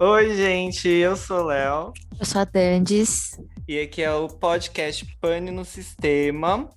Oi, gente, eu sou o Léo. Eu sou a Dandes. E aqui é o podcast Pane no Sistema.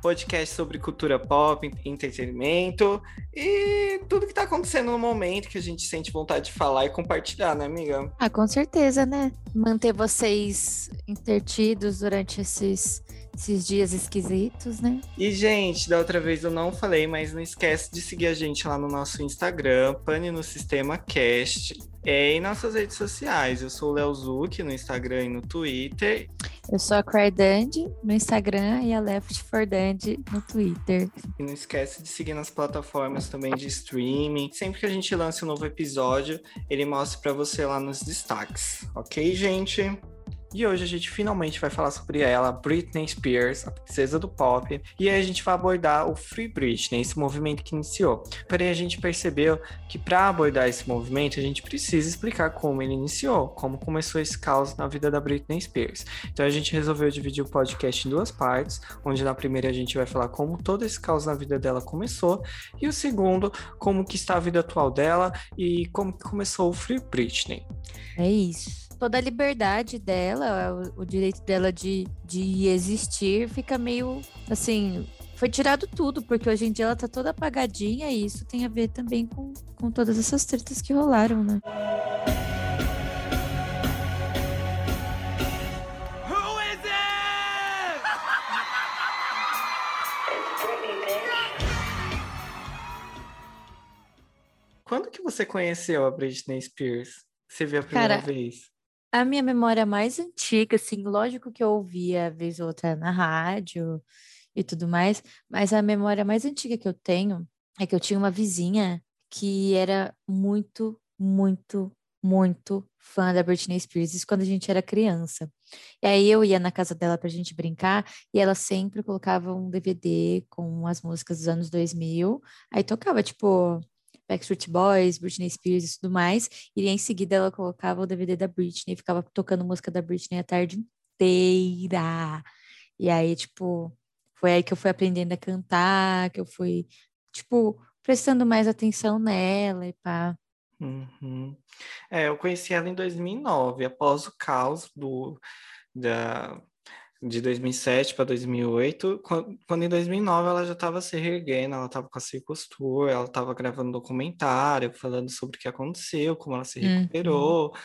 Podcast sobre cultura pop, entretenimento e tudo que tá acontecendo no momento que a gente sente vontade de falar e compartilhar, né, amiga? Ah, com certeza, né? Manter vocês intertidos durante esses esses dias esquisitos, né? E, gente, da outra vez eu não falei, mas não esquece de seguir a gente lá no nosso Instagram, Pane no Sistema Cast. É, em nossas redes sociais. Eu sou o Léo Zuc no Instagram e no Twitter. Eu sou a Crydandy no Instagram e a Left for Dandy no Twitter. E não esquece de seguir nas plataformas também de streaming. Sempre que a gente lança um novo episódio, ele mostra para você lá nos destaques. Ok, gente? E hoje a gente finalmente vai falar sobre ela, Britney Spears, a princesa do pop. E aí a gente vai abordar o Free Britney, esse movimento que iniciou. Porém, a gente percebeu que para abordar esse movimento, a gente precisa explicar como ele iniciou, como começou esse caos na vida da Britney Spears. Então a gente resolveu dividir o podcast em duas partes, onde na primeira a gente vai falar como todo esse caos na vida dela começou, e o segundo, como que está a vida atual dela e como que começou o Free Britney. É isso toda a liberdade dela, o, o direito dela de, de existir, fica meio assim. Foi tirado tudo, porque hoje em dia ela tá toda apagadinha e isso tem a ver também com, com todas essas tretas que rolaram, né? Quando que você conheceu a Britney Spears? Você viu a primeira Cara, vez? A minha memória mais antiga, assim, lógico que eu ouvia vez ou outra na rádio e tudo mais, mas a memória mais antiga que eu tenho é que eu tinha uma vizinha que era muito, muito, muito fã da Britney Spears, isso quando a gente era criança. E aí eu ia na casa dela pra gente brincar e ela sempre colocava um DVD com as músicas dos anos 2000, aí tocava, tipo, Backstreet Boys, Britney Spears e tudo mais. E em seguida ela colocava o DVD da Britney e ficava tocando música da Britney a tarde inteira. E aí, tipo, foi aí que eu fui aprendendo a cantar, que eu fui, tipo, prestando mais atenção nela e pá. Uhum. É, eu conheci ela em 2009, após o caos do, da, de 2007 para 2008, quando, quando, em 2009 ela já estava se reerguendo, ela estava com a Circus Tour, ela estava gravando um documentário falando sobre o que aconteceu, como ela se uhum. recuperou, uhum.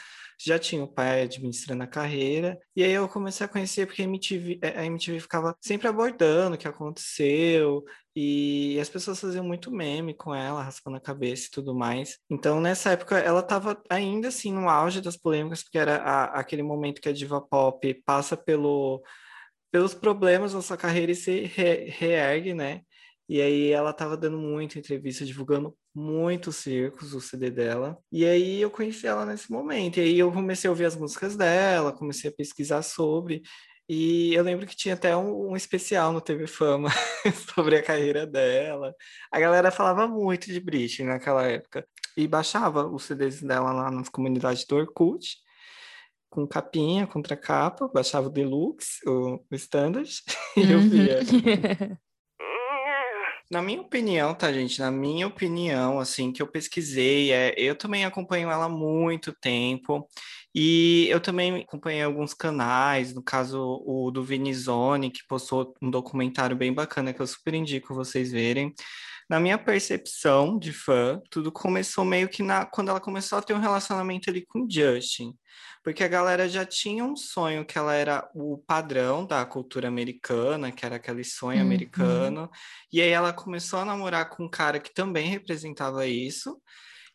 Já tinha o pai administrando a carreira, e aí eu comecei a conhecer porque a MTV, é, a MTV ficava sempre abordando o que aconteceu, e as pessoas faziam muito meme com ela, raspando a cabeça e tudo mais. Então, nessa época, ela estava ainda assim no auge das polêmicas, porque era a, aquele momento que a diva pop passa pelo pelos problemas da sua carreira e se re reergue, né? E aí ela estava dando muita entrevista, divulgando muitos circos, o CD dela. E aí eu conheci ela nesse momento. E aí eu comecei a ouvir as músicas dela, comecei a pesquisar sobre. E eu lembro que tinha até um, um especial no TV Fama sobre a carreira dela. A galera falava muito de Britney naquela época. E baixava os CDs dela lá nas comunidades do Orkut com capinha, contra capa, baixava o Deluxe, o, o Standard, e eu via. Na minha opinião, tá, gente? Na minha opinião, assim, que eu pesquisei, é, eu também acompanho ela há muito tempo. E eu também acompanhei alguns canais, no caso o do Vinizone, que postou um documentário bem bacana que eu super indico vocês verem. Na minha percepção de fã, tudo começou meio que na, quando ela começou a ter um relacionamento ali com Justin porque a galera já tinha um sonho que ela era o padrão da cultura americana, que era aquele sonho uhum. americano, e aí ela começou a namorar com um cara que também representava isso.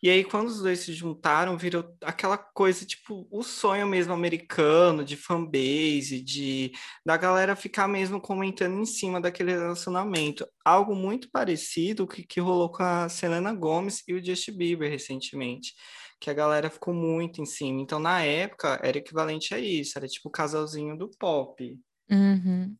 E aí, quando os dois se juntaram, virou aquela coisa, tipo, o sonho mesmo americano, de fanbase, de da galera ficar mesmo comentando em cima daquele relacionamento. Algo muito parecido que, que rolou com a Selena Gomez e o Justin Bieber recentemente que a galera ficou muito em cima. Então, na época, era equivalente a isso, era tipo o casalzinho do pop. Uhum.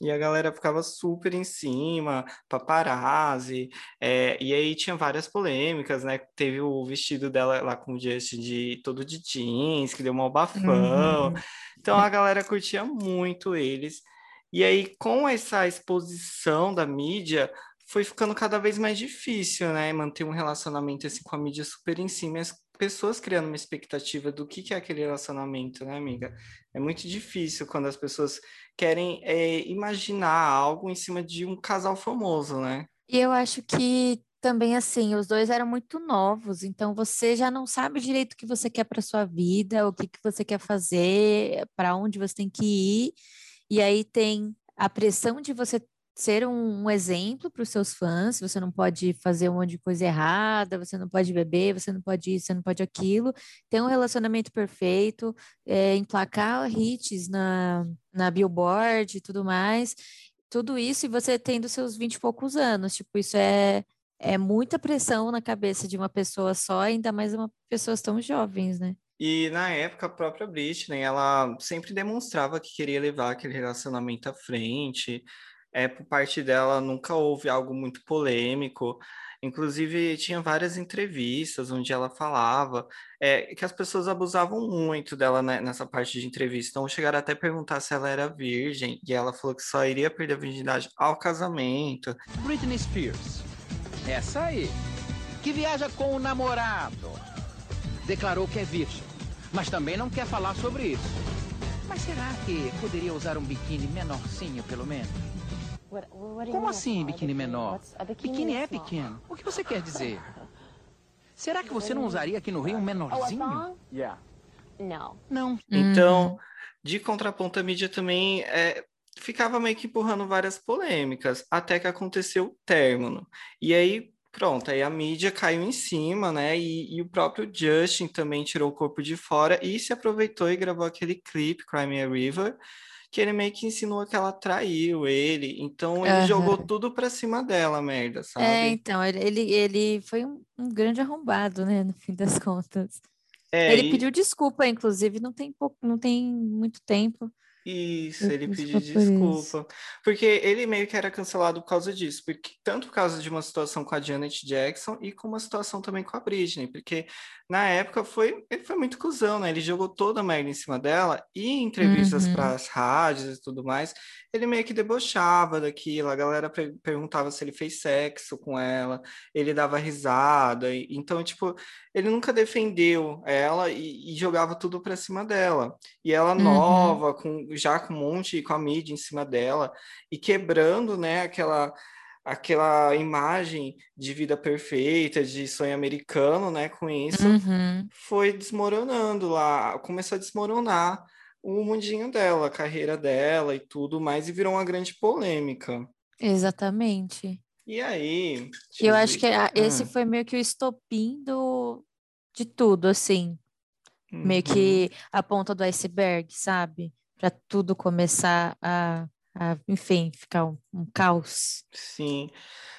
E a galera ficava super em cima, paparazzi, é, e aí tinha várias polêmicas, né? Teve o vestido dela lá com o Just de todo de jeans, que deu um bafão. Uhum. Então a galera curtia muito eles. E aí, com essa exposição da mídia, foi ficando cada vez mais difícil, né? Manter um relacionamento assim com a mídia super em cima pessoas criando uma expectativa do que, que é aquele relacionamento, né, amiga? É muito difícil quando as pessoas querem é, imaginar algo em cima de um casal famoso, né? E eu acho que também assim, os dois eram muito novos, então você já não sabe direito o que você quer para sua vida, o que, que você quer fazer, para onde você tem que ir. E aí tem a pressão de você ser um, um exemplo para os seus fãs, você não pode fazer um monte de coisa errada, você não pode beber, você não pode isso, você não pode aquilo, ter um relacionamento perfeito, é, emplacar hits na, na Billboard e tudo mais, tudo isso e você tendo seus 20 e poucos anos, tipo, isso é, é muita pressão na cabeça de uma pessoa só, ainda mais uma pessoas tão jovens, né? E na época, a própria Britney, ela sempre demonstrava que queria levar aquele relacionamento à frente, é, por parte dela nunca houve algo muito polêmico. Inclusive, tinha várias entrevistas onde ela falava é, que as pessoas abusavam muito dela né, nessa parte de entrevista. Então, chegaram até a perguntar se ela era virgem, e ela falou que só iria perder a virgindade ao casamento. Britney Spears, essa aí, que viaja com o namorado, declarou que é virgem, mas também não quer falar sobre isso. Mas será que poderia usar um biquíni menorzinho, pelo menos? Como assim biquíni menor? Biquíni é pequeno. O que você quer dizer? Será que você não usaria aqui no Rio um menorzinho? Não. Não. Então, de contraponto, a mídia também é, ficava meio que empurrando várias polêmicas, até que aconteceu o término. E aí, pronto, aí a mídia caiu em cima, né? E, e, o próprio Justin também tirou o corpo de fora e se aproveitou e gravou aquele clipe, Cry Me a River, que ele meio que ensinou que ela traiu ele. Então ele Aham. jogou tudo pra cima dela, merda, sabe? É, então, ele, ele, ele foi um, um grande arrombado, né, no fim das contas. É, Ele e- pediu desculpa, inclusive, não tem pouco, não tem muito tempo. Isso, ele pediu só por desculpa. Porque ele meio que era cancelado por causa disso. Porque, tanto por causa de uma situação com a Janet Jackson e com uma situação também com a Britney. Porque na época foi, ele foi muito cuzão, né? Ele jogou toda a merda em cima dela e em entrevistas Uhum. para as rádios e tudo mais, ele meio que debochava daquilo. A galera per- perguntava se ele fez sexo com ela, ele dava risada. e- então, tipo, ele nunca defendeu ela e, e jogava tudo pra cima dela. E ela Uhum. nova, com, já com um monte, com a mídia em cima dela, e quebrando, né, aquela, aquela imagem de vida perfeita, de sonho americano, né, com isso, Uhum. foi desmoronando lá, começou a desmoronar o mundinho dela, a carreira dela e tudo mais, e virou uma grande polêmica. Exatamente. E aí... Eu deixa acho que ver- a- esse Ah, foi meio que o estopim do, de tudo, assim. Meio uhum. que a ponta do iceberg, sabe? Para tudo começar a, a, enfim, ficar um, um caos. Sim,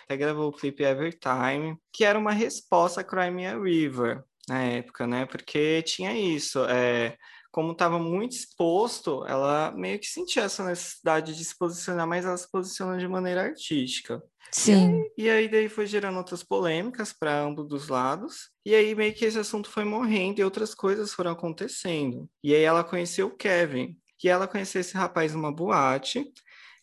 até gravou o clipe Evertime, que era uma resposta a Cry Me a River na época, né? Porque tinha isso, é, como estava muito exposto, ela meio que sentia essa necessidade de se posicionar, mas ela se posiciona de maneira artística. Sim. E aí daí foi gerando outras polêmicas para ambos dos lados, e aí meio que esse assunto foi morrendo e outras coisas foram acontecendo. E aí ela conheceu o Kevin, e ela conheceu esse rapaz numa boate,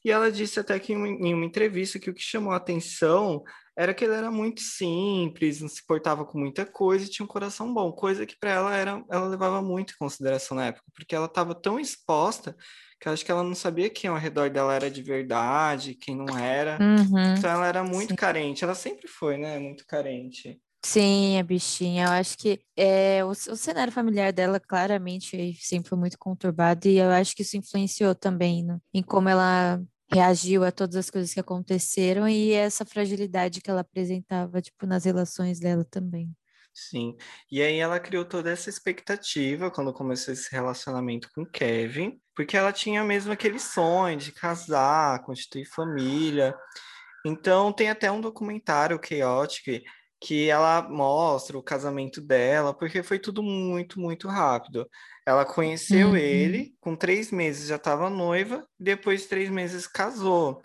e ela disse até que em uma, em uma entrevista que o que chamou a atenção era que ele era muito simples, não se portava com muita coisa e tinha um coração bom, coisa que para ela era, ela levava muito em consideração na época, porque ela estava tão exposta que eu acho que ela não sabia quem ao redor dela era de verdade, quem não era. Uhum. Então ela era muito Sim. carente, ela sempre foi, né? Muito carente. Sim, a bichinha. Eu acho que é, o, o cenário familiar dela claramente sempre foi muito conturbado e eu acho que isso influenciou também no- em como ela reagiu a todas as coisas que aconteceram e essa fragilidade que ela apresentava, tipo, nas relações dela também. Sim. E aí ela criou toda essa expectativa quando começou esse relacionamento com Kevin, porque ela tinha mesmo aquele sonho de casar, constituir família. Então tem até um documentário Chaotic que ela mostra o casamento dela, porque foi tudo muito, muito rápido. Ela conheceu Uhum. ele, com três meses já estava noiva, depois de três meses casou.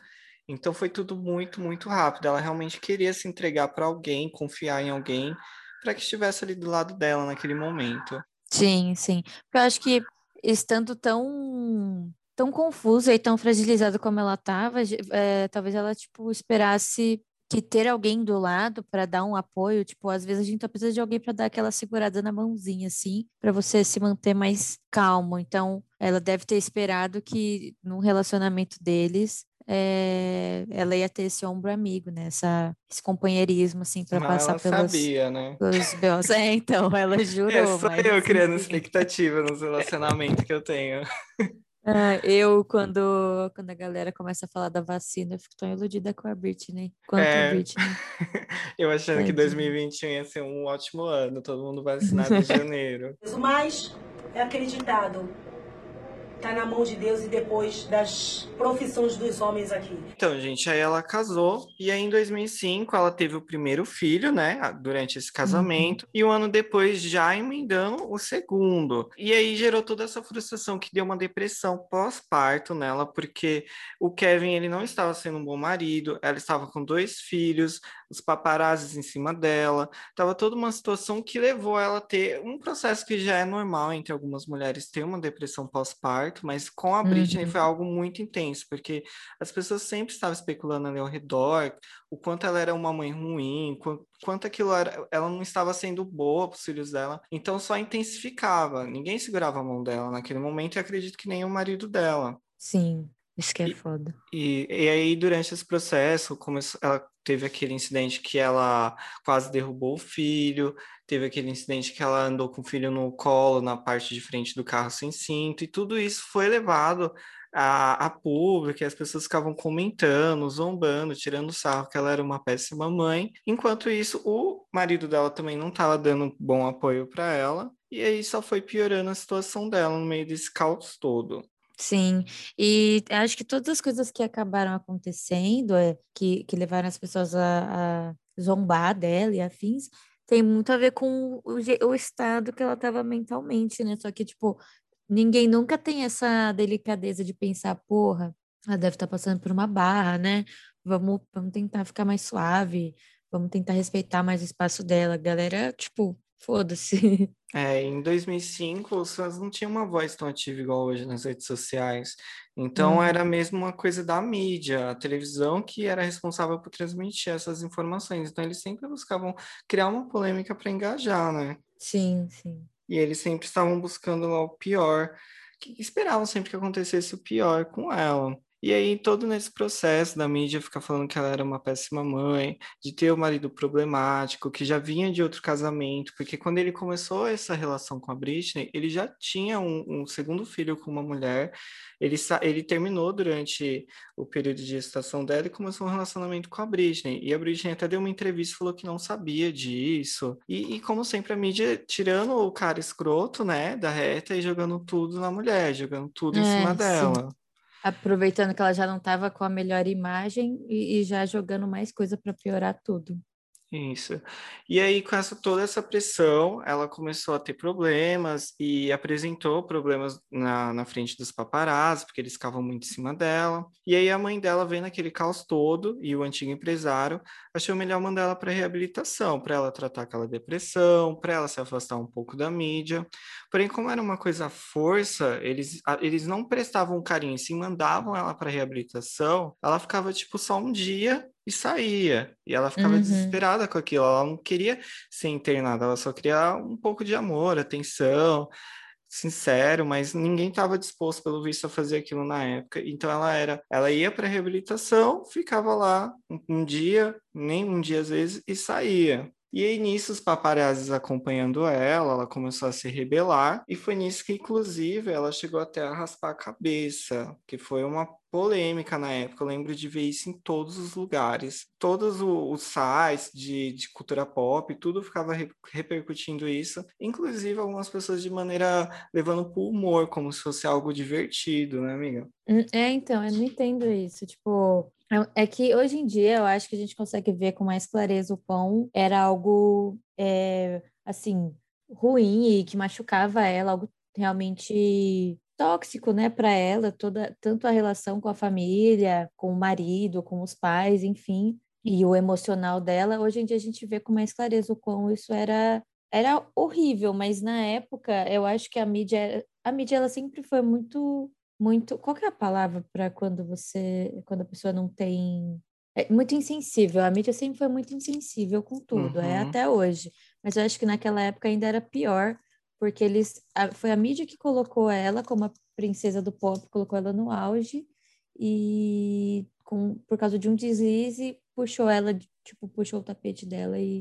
Então foi tudo muito, muito rápido. Ela realmente queria se entregar para alguém, confiar em alguém, para que estivesse ali do lado dela naquele momento. Sim, sim. Eu acho que estando tão, tão confusa e tão fragilizada como ela estava, talvez ela, tipo, esperasse que ter alguém do lado para dar um apoio, tipo, às vezes a gente precisa de alguém para dar aquela segurada na mãozinha, assim, para você se manter mais calmo. Então, ela deve ter esperado que no relacionamento deles é, ela ia ter esse ombro amigo, né? Essa, esse companheirismo, assim, para passar ela pelos, sabia, né? pelos belos. É, então, ela jurou. É, sou mas, eu criando enfim. expectativa nos relacionamentos que eu tenho. Ah, eu, quando, quando a galera começa a falar da vacina, eu fico tão iludida com a Britney. Quanto É. a Britney. Eu achando que Tadinha. 2021 ia ser um ótimo ano, todo mundo vacinado em janeiro. Mas é aquele ditado: tá na mão de Deus e depois das profissões dos homens aqui. Então, gente, aí ela casou e aí em 2005 ela teve o primeiro filho, né, durante esse casamento, e um ano depois já emendando o segundo. E aí gerou toda essa frustração que deu uma depressão pós-parto nela, porque o Kevin, ele não estava sendo um bom marido, ela estava com dois filhos, os paparazzis em cima dela, tava toda uma situação que levou ela a ter um processo que já é normal entre algumas mulheres ter uma depressão pós-parto, mas com a Britney Uhum. foi algo muito intenso, porque as pessoas sempre estavam especulando ali ao redor o quanto ela era uma mãe ruim, qu- quanto aquilo era, ela não estava sendo boa para os filhos dela, então só intensificava. Ninguém segurava a mão dela naquele momento e acredito que nem o marido dela. Sim, isso que é E- foda. E, e aí, durante esse processo, começou, ela teve aquele incidente que ela quase derrubou o filho, teve aquele incidente que ela andou com o filho no colo, na parte de frente do carro sem cinto, e tudo isso foi levado a, a público, e as pessoas ficavam comentando, zombando, tirando sarro que ela era uma péssima mãe. Enquanto isso, o marido dela também não estava dando bom apoio para ela, e aí só foi piorando a situação dela no meio desse caos todo. Sim, e acho que todas as coisas que acabaram acontecendo, é, que, que levaram as pessoas a, a zombar dela e afins, tem muito a ver com o, o estado que ela estava mentalmente, né? Só que, tipo, ninguém nunca tem essa delicadeza de pensar, porra, ela deve estar passando por uma barra, né? Vamos, vamos tentar ficar mais suave, vamos tentar respeitar mais o espaço dela. A galera, tipo, foda-se. É, em 2005, os fãs não tinham uma voz tão ativa igual hoje nas redes sociais. Então, Uhum. era mesmo uma coisa da mídia, a televisão que era responsável por transmitir essas informações. Então, eles sempre buscavam criar uma polêmica para engajar, né? Sim, sim. E eles sempre estavam buscando lá o pior, que esperavam sempre que acontecesse o pior com ela. E aí, todo nesse processo da mídia ficar falando que ela era uma péssima mãe, de ter o marido problemático, que já vinha de outro casamento, porque quando ele começou essa relação com a Britney, ele já tinha um, um segundo filho com uma mulher, ele, ele terminou durante o período de gestação dela e começou um relacionamento com a Britney. E a Britney até deu uma entrevista e falou que não sabia disso. E, e como sempre, a mídia tirando o cara escroto, né, da reta e jogando tudo na mulher, jogando tudo em É, cima sim. Aproveitando que ela já não estava com a melhor imagem e, e já jogando mais coisa para piorar tudo. Isso. E aí, com essa, toda essa pressão, ela começou a ter problemas e apresentou problemas na, na frente dos paparazzi, porque eles ficavam muito em cima dela. E aí, a mãe dela, vendo aquele caos todo, e o antigo empresário, achou melhor mandar ela para reabilitação, para ela tratar aquela depressão, para ela se afastar um pouco da mídia. Porém, como era uma coisa à força, eles, a- eles não prestavam carinho, se mandavam ela para reabilitação, ela ficava tipo só um dia e saía. E ela ficava Uhum. desesperada com aquilo, ela não queria ser internada, ela só queria um pouco de amor, atenção, sincero, mas ninguém estava disposto, pelo visto, a fazer aquilo na época. Então ela era, ela ia para reabilitação, ficava lá um, um dia, nem um dia às vezes, e saía. E aí, nisso, os paparazzis acompanhando ela, ela começou a se rebelar, e foi nisso que, inclusive, ela chegou até a raspar a cabeça, que foi uma polêmica na época. Eu lembro de ver isso em todos os lugares. Todos os sites de, de cultura pop, tudo ficava re- repercutindo isso, inclusive algumas pessoas de maneira levando para o humor, como se fosse algo divertido, né, amiga? Hum, É, então, eu não entendo isso. Tipo, é que hoje em dia eu acho que a gente consegue ver com mais clareza o quão era algo, é, assim, ruim e que machucava ela, algo realmente tóxico, né, para ela, toda, tanto a relação com a família, com o marido, com os pais, enfim, e o emocional dela. Hoje em dia a gente vê com mais clareza o quão isso era. Era horrível, mas na época eu acho que a mídia, a mídia ela sempre foi muito muito. Qual que é a palavra para quando você, quando a pessoa não tem É muito insensível. A mídia sempre foi muito insensível com tudo, é Uhum. até hoje. Mas eu acho que naquela época ainda era pior, porque eles a- foi a mídia que colocou ela como a princesa do pop, colocou ela no auge e com, por causa de um deslize puxou ela, tipo, puxou o tapete dela e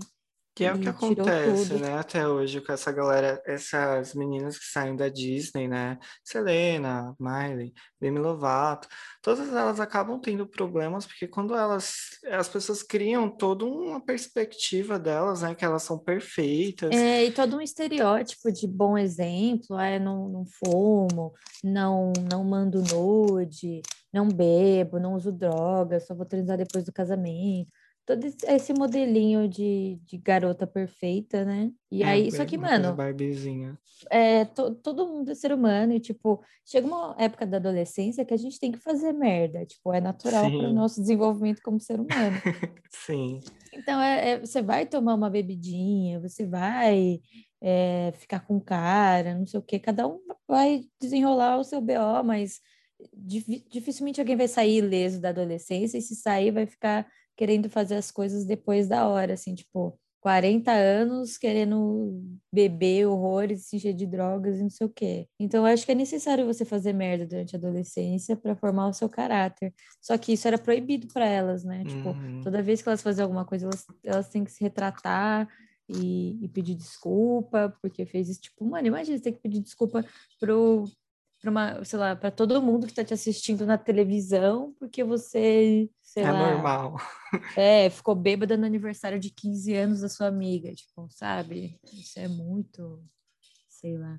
Que é o que acontece, né, até hoje com essa galera, essas meninas que saem da Disney, né? Selena, Miley, Demi Lovato, todas elas acabam tendo problemas porque quando elas, as pessoas criam toda uma perspectiva delas, né? Que elas são perfeitas. É, e todo um estereótipo de bom exemplo, eu não, não fumo, não, não mando nude, não bebo, não uso drogas, só vou transar depois do casamento. Todo esse- modelinho de, de garota perfeita, né? E É, aí, só que, mano, Barbiezinha. é, to- todo mundo é ser humano e, tipo, chega uma época da adolescência que a gente tem que fazer merda, tipo, é natural para o nosso desenvolvimento como ser humano. Sim. Então, é, é- você vai tomar uma bebidinha, você vai é, ficar com cara, não sei o quê, cada um vai desenrolar o seu BO, mas difi- dificilmente alguém vai sair ileso da adolescência, e se sair, vai ficar querendo fazer as coisas depois da hora, assim, tipo, 40 anos querendo beber horrores, se encher de drogas e não sei o quê. Então, eu acho que é necessário você fazer merda durante a adolescência para formar o seu caráter. Só que isso era proibido para elas, né? Tipo, Uhum. Toda vez que elas fazem alguma coisa, elas, elas têm que se retratar e, e pedir desculpa, porque fez isso. Tipo, mano, imagina você ter que pedir desculpa pro, pra uma, sei lá, para todo mundo que tá te assistindo na televisão, porque você, sei É lá, normal. é, ficou bêbada no aniversário de 15 anos da sua amiga, tipo, sabe? Isso é muito, sei lá.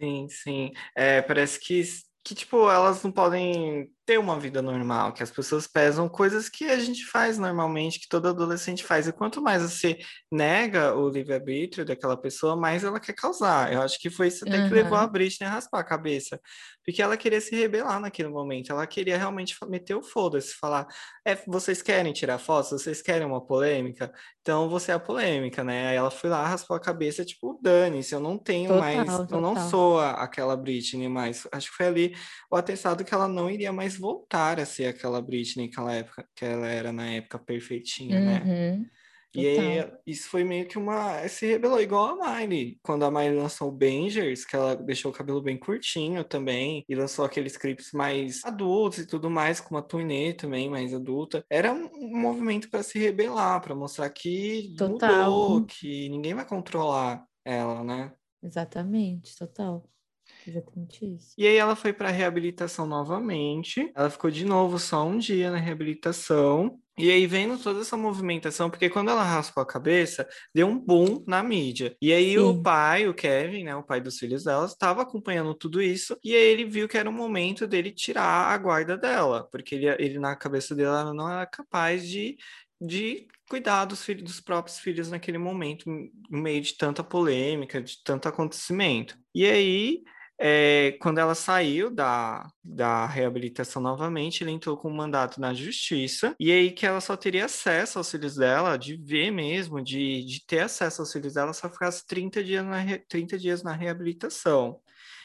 Sim, sim. É, parece que, que, tipo, elas não podem ter uma vida normal, que as pessoas pesam coisas que a gente faz normalmente, que todo adolescente faz. E quanto mais você nega o livre-arbítrio daquela pessoa, mais ela quer causar. Eu acho que foi isso até que levou a. Britney a raspar a cabeça. Porque ela queria se rebelar naquele momento, ela queria realmente meter o foda-se, falar: é, vocês querem tirar fotos? Vocês querem uma polêmica? Então você é a polêmica, né? Aí ela foi lá, raspou a cabeça, tipo, dane-se, eu não tenho mais, Total, eu não total. sou a- aquela Britney mais. Acho que foi ali o atestado que ela não iria mais voltar a ser aquela Britney que ela, época, que ela era na época perfeitinha, né? Uhum, E aí, isso foi meio que uma. Se rebelou, igual a Miley. Quando a Miley lançou o Bangers, que ela deixou o cabelo bem curtinho também, e lançou aqueles clipes mais adultos e tudo mais, com uma turnê também mais adulta. Era um, um movimento para se rebelar, para mostrar que Total. mudou, que ninguém vai controlar ela, né? Exatamente, total. Exatamente isso. E aí ela foi para reabilitação novamente. Ela ficou de novo só um dia na reabilitação. E aí vendo toda essa movimentação, porque quando ela raspou a cabeça, deu um boom na mídia. E aí o Sim. pai, o Kevin, né, o pai dos filhos dela, estava acompanhando tudo isso. E aí ele viu que era o momento dele tirar a guarda dela, porque ele, ele na cabeça dela não era capaz de de cuidar dos filhos, dos próprios filhos naquele momento, no meio de tanta polêmica, de tanto acontecimento. E aí é, quando ela saiu da, da reabilitação novamente, ele entrou com um mandato na justiça, e aí que ela só teria acesso aos filhos dela, de ver mesmo, de, de ter acesso aos filhos dela, só ficasse 30 dias na, re- 30 dias na reabilitação.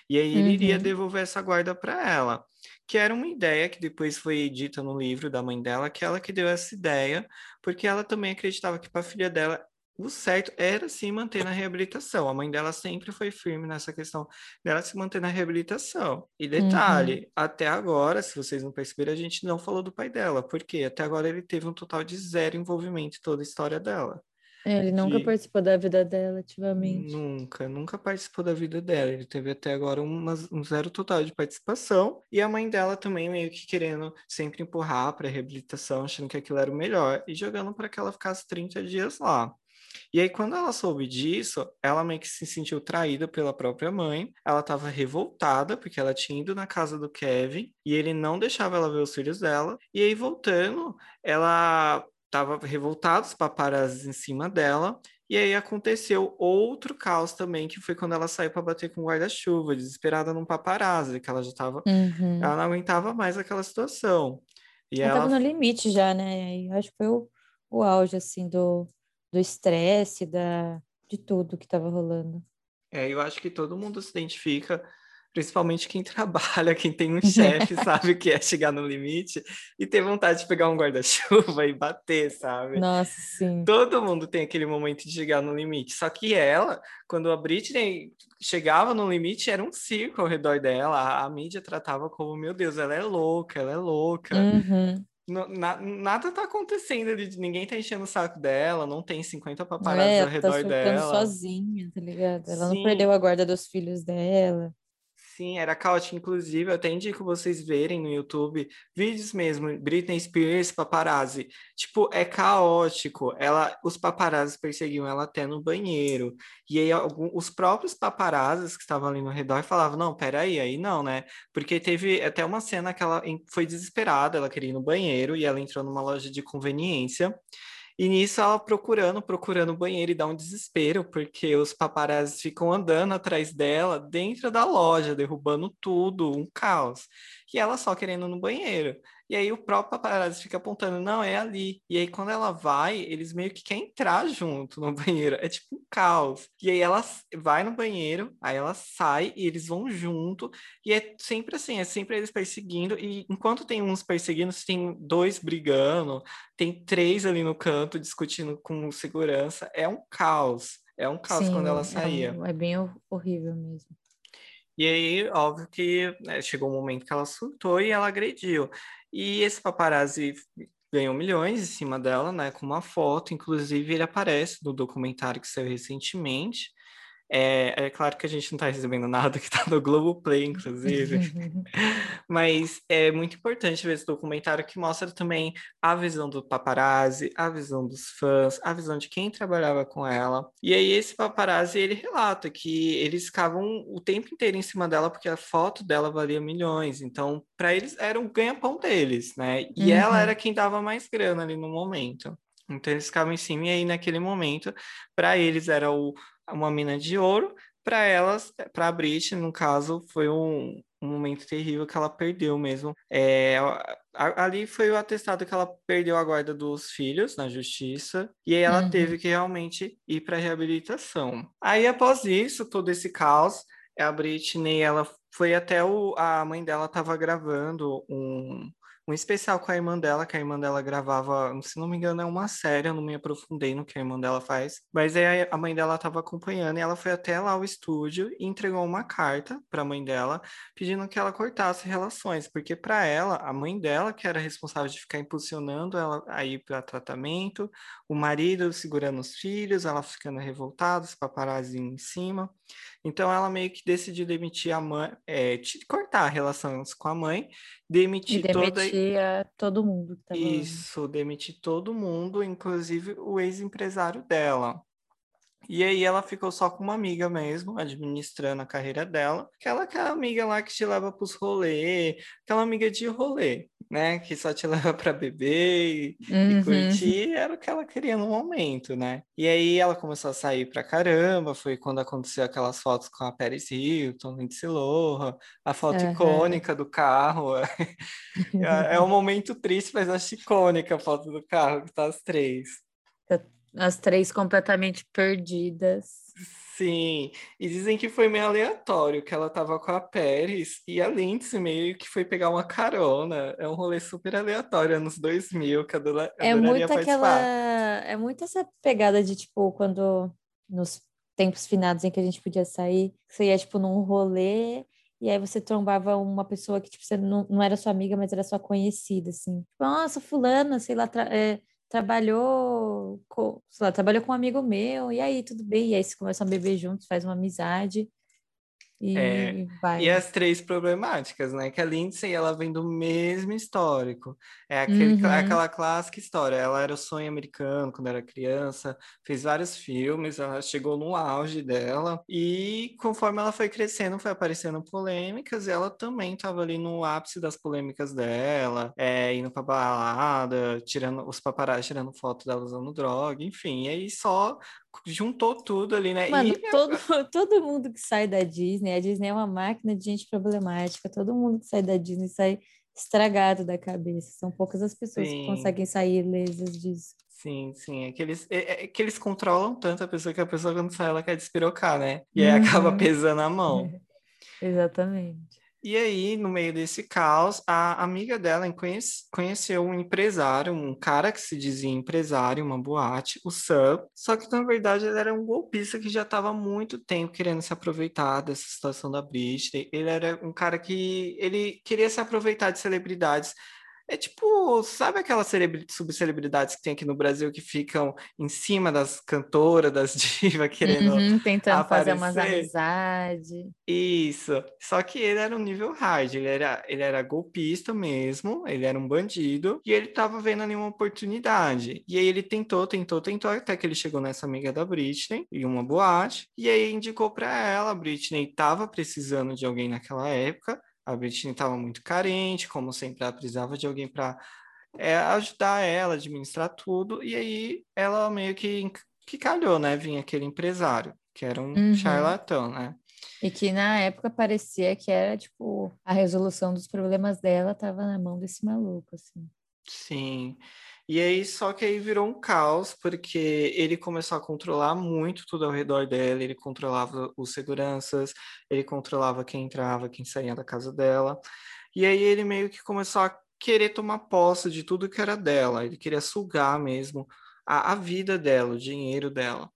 E aí ele iria Uhum. devolver essa guarda para ela, que era uma ideia que depois foi dita no livro da mãe dela, que ela que deu essa ideia, porque ela também acreditava que para a filha dela o certo era se manter na reabilitação. A mãe dela sempre foi firme nessa questão dela se manter na reabilitação. E detalhe, até agora, se vocês não perceberam, a gente não falou do pai dela, porque até agora ele teve um total de zero envolvimento em toda a história dela. É, ele nunca Que- participou da vida dela ativamente. Nunca, nunca participou da vida dela. Ele teve até agora umas- um zero total de participação. E a mãe dela também meio que querendo sempre empurrar para reabilitação, achando que aquilo era o melhor e jogando para que ela ficasse 30 dias lá. E aí, quando ela soube disso, ela meio que se sentiu traída pela própria mãe. Ela estava revoltada porque ela tinha ido na casa do Kevin e ele não deixava ela ver os filhos dela. E aí, voltando, ela estava revoltada, os paparazzi em cima dela. E aí aconteceu outro caos também, que foi quando ela saiu para bater com o guarda-chuva, desesperada num paparazzi, que ela já estava, Uhum. ela não aguentava mais aquela situação. E Ela ela tava no limite já, né? Acho que foi o, o auge, assim, do do estresse, da, de tudo que tava rolando. É, eu acho que todo mundo se identifica Principalmente quem trabalha, quem tem um chefe, sabe que é chegar no limite e ter vontade de pegar um guarda-chuva e bater, sabe? Nossa, sim. Todo mundo tem aquele momento de chegar no limite. Só que ela, quando a Britney chegava no limite, era um circo ao redor dela. A, a mídia tratava como, meu Deus, ela é louca, ela é louca. Uhum. Na, nada tá acontecendo, ninguém tá enchendo o saco dela, não tem 50 paparazzi é, ao redor tá dela. sozinha, tá ligado? Ela Sim. não perdeu a guarda dos filhos dela. Sim, era caótico. Inclusive, eu até indico vocês verem no YouTube vídeos mesmo, Britney Spears, paparazzi. Tipo, é caótico. Ela, os paparazzi perseguiam ela até no banheiro. E aí, algum, os próprios paparazzis que estavam ali no redor falavam: Não, peraí, aí não, né? Porque teve até uma cena que ela foi desesperada, ela queria ir no banheiro e ela entrou numa loja de conveniência. E nisso ela procurando, procurando o banheiro e dá um desespero, porque os paparazzi ficam andando atrás dela dentro da loja, derrubando tudo, um caos. E ela só querendo no banheiro. E aí o próprio paparazzi fica apontando, não, é ali. E aí quando ela vai, eles meio que querem entrar junto no banheiro. É tipo um caos. E aí ela vai no banheiro, aí ela sai e eles vão junto. E é sempre assim, é sempre eles perseguindo. E enquanto tem uns perseguindo, tem dois brigando, tem três ali no canto discutindo com segurança. É um caos. É um caos Sim, quando ela é, saía. um- é bem hor- horrível mesmo. E aí, óbvio que né, chegou um momento que ela surtou e ela agrediu. E esse paparazzi ganhou milhões em cima dela, né, com uma foto. Inclusive, ele aparece no documentário que saiu recentemente. É, é claro que a gente não está recebendo nada que está no Globoplay, inclusive. Mas é muito importante ver esse documentário que mostra também a visão do paparazzi, a visão dos fãs, a visão de quem trabalhava com ela. E aí esse paparazzi, ele relata que eles ficavam o tempo inteiro em cima dela porque a foto dela valia milhões. Então, para eles era o ganha-pão deles, né? E ela Uhum. era quem dava mais grana ali no momento. Então eles ficavam em cima e aí naquele momento, para eles era o, uma mina de ouro, para elas, para a Britney, no caso, foi um, um momento terrível que ela perdeu mesmo. É, ali foi o atestado que ela perdeu a guarda dos filhos na justiça, e aí ela Uhum. teve que realmente ir para reabilitação. Aí, após isso, todo esse caos, a Britney, ela foi até o. A mãe dela estava gravando um. Um especial com a irmã dela, que a irmã dela gravava, se não me engano, é uma série, eu não me aprofundei no que a irmã dela faz. Mas aí a mãe dela estava acompanhando e ela foi até lá ao estúdio e entregou uma carta para a mãe dela, pedindo que ela cortasse relações, porque para ela, a mãe dela que era responsável de ficar impulsionando ela a ir para tratamento, o marido segurando os filhos, ela ficando revoltada, os paparazzi em cima. Então ela meio que decidiu demitir a mãe, é, cortar relações com a mãe, E demitir toda demitia todo mundo lá. isso, demitir todo mundo, inclusive o ex-empresário dela. E aí ela ficou só com uma amiga mesmo, administrando a carreira dela. Aquela, aquela amiga lá que te leva pros rolê, aquela amiga de rolê, né? Que só te leva para beber e, e Uhum. curtir, era o que ela queria no momento, né? E aí ela começou a sair pra caramba, foi quando aconteceu aquelas fotos com a Paris Hilton, Lindsay Lohan, a foto Aham. icônica do carro. É, é um momento triste, mas acho icônica a foto do carro, que tá as três. As três completamente perdidas. Sim, e dizem que foi meio aleatório, que ela tava com a Pérez e a Lindsay meio que foi pegar uma carona. É um rolê super aleatório, anos 2000, que eu adora- É muito aquela. É muito essa pegada de, tipo, quando nos tempos finados em que a gente podia sair, você ia, tipo, num rolê e aí você trombava uma pessoa que, tipo, você não, não era sua amiga, mas era sua conhecida, assim. Tipo, Nossa, fulana, sei lá, tra- é, trabalhou com, sei lá, trabalhou com um amigo meu, e aí, tudo bem? E aí vocês começam a beber juntos, faz uma amizade e É. E as três problemáticas, né? Que a Lindsay, ela vem do mesmo histórico. É aquele, Uhum. aquela clássica história. Ela era o sonho americano quando era criança, fez vários filmes, ela chegou no auge dela. E conforme ela foi crescendo, foi aparecendo polêmicas, e ela também estava ali no ápice das polêmicas dela, é, indo pra balada, tirando os paparazzi tirando foto dela usando droga, enfim. E aí só juntou tudo ali, né? Mano, E todo, todo mundo que sai da Disney, a Disney é uma máquina de gente problemática. Todo mundo que sai da Disney sai estragado da cabeça. São poucas as pessoas Sim. que conseguem sair lesas disso. Sim, sim. É que eles, é, é que eles controlam tanto a pessoa que a pessoa, quando sai, ela quer despirocar, né? E aí acaba Uhum. pesando a mão. Exatamente. E aí, no meio desse caos, a amiga dela conhece, conheceu um empresário, um cara que se dizia empresário, uma boate, o Sam. Só que, na verdade, ele era um golpista que já estava há muito tempo querendo se aproveitar dessa situação da Britney. Ele era um cara que ele queria se aproveitar de celebridades é tipo, sabe aquelas subcelebridades que tem aqui no Brasil que ficam em cima das cantoras, das divas, querendo uhum, tentando aparecer? fazer umas amizades. Isso. Só que ele era um nível hard, ele era, ele era golpista mesmo, ele era um bandido, e ele tava vendo ali uma oportunidade. E aí ele tentou, tentou, tentou, até que ele chegou nessa amiga da Britney, em uma boate, e aí indicou para ela, a Britney tava precisando de alguém naquela época, a Britney estava muito carente, como sempre, ela precisava de alguém para é, ajudar ela administrar tudo. E aí ela meio que, que calhou, né? Vinha aquele empresário, que era um uhum. charlatão, né? E que na época parecia que era, tipo, a resolução dos problemas dela estava na mão desse maluco, assim. Sim. E aí, só que aí virou um caos, porque ele começou a controlar muito tudo ao redor dela, ele controlava os seguranças, ele controlava quem entrava, quem saía da casa dela. E aí ele meio que começou a querer tomar posse de tudo que era dela, ele queria sugar mesmo a, a vida dela, o dinheiro dela.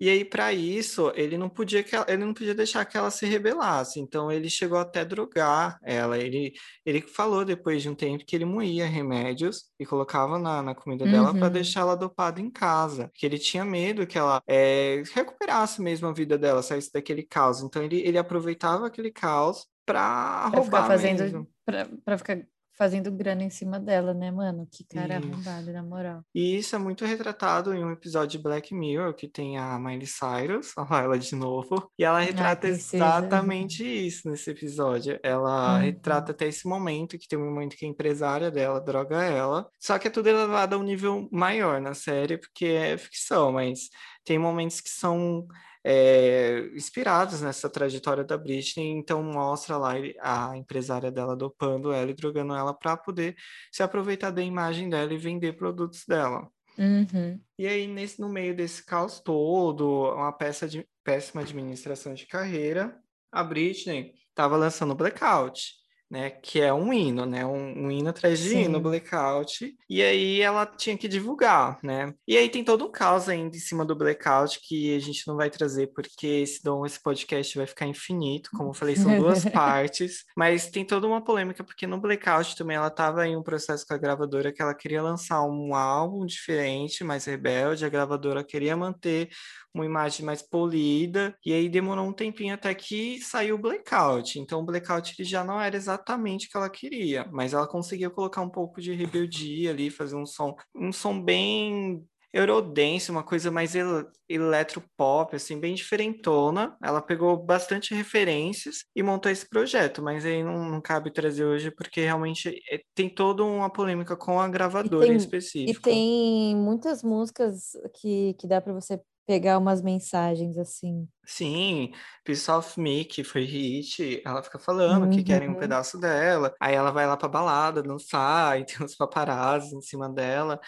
E aí, para isso, ele não podia que ela, ele não podia deixar que ela se rebelasse. Então, ele chegou até a drogar ela. Ele, ele falou depois de um tempo que ele moía remédios e colocava na, na comida dela para uhum. deixar ela dopada em casa. Que ele tinha medo que ela é, recuperasse mesmo a vida dela, saísse daquele caos. Então, ele, ele aproveitava aquele caos para roubar ficar fazendo, mesmo. Pra, ficar fazendo grana em cima dela, né, mano? Que cara isso. arrombado, na moral. E isso é muito retratado em um episódio de Black Mirror, que tem a Miley Cyrus, olha ela de novo, e ela retrata exatamente isso nesse episódio. Ela uhum. retrata até esse momento, que tem um momento que a empresária dela droga ela, só que é tudo elevado a um nível maior na série, porque é ficção, mas tem momentos que são é, inspirados nessa trajetória da Britney, então mostra lá a empresária dela dopando ela e drogando ela para poder se aproveitar da imagem dela e vender produtos dela. Uhum. E aí, nesse, no meio desse caos todo, uma peça de péssima administração de carreira, a Britney estava lançando Blackout né? Que é um hino, né? Um, um hino atrás de Sim. hino, blackout. E aí ela tinha que divulgar, né? E aí tem todo um caos ainda em cima do blackout que a gente não vai trazer porque senão esse podcast vai ficar infinito. Como eu falei, são duas partes. Mas tem toda uma polêmica porque no blackout também ela estava em um processo com a gravadora que ela queria lançar um álbum diferente, mais rebelde. A gravadora queria manter uma imagem mais polida, e aí demorou um tempinho até que saiu o blackout. Então o blackout ele já não era exatamente o que ela queria, mas ela conseguiu colocar um pouco de rebeldia ali, fazer um som, um som bem Eurodance, uma coisa mais el eletropop, assim, bem diferentona. Ela pegou bastante referências e montou esse projeto, mas aí não, não cabe trazer hoje porque realmente é, tem toda uma polêmica com a gravadora tem, em específico. E tem muitas músicas que, que dá para você pegar umas mensagens assim. Sim, Piece of Me, que foi hit, ela fica falando uhum. que querem um uhum. pedaço dela, aí ela vai lá pra balada dançar, e tem uns paparazzi em cima dela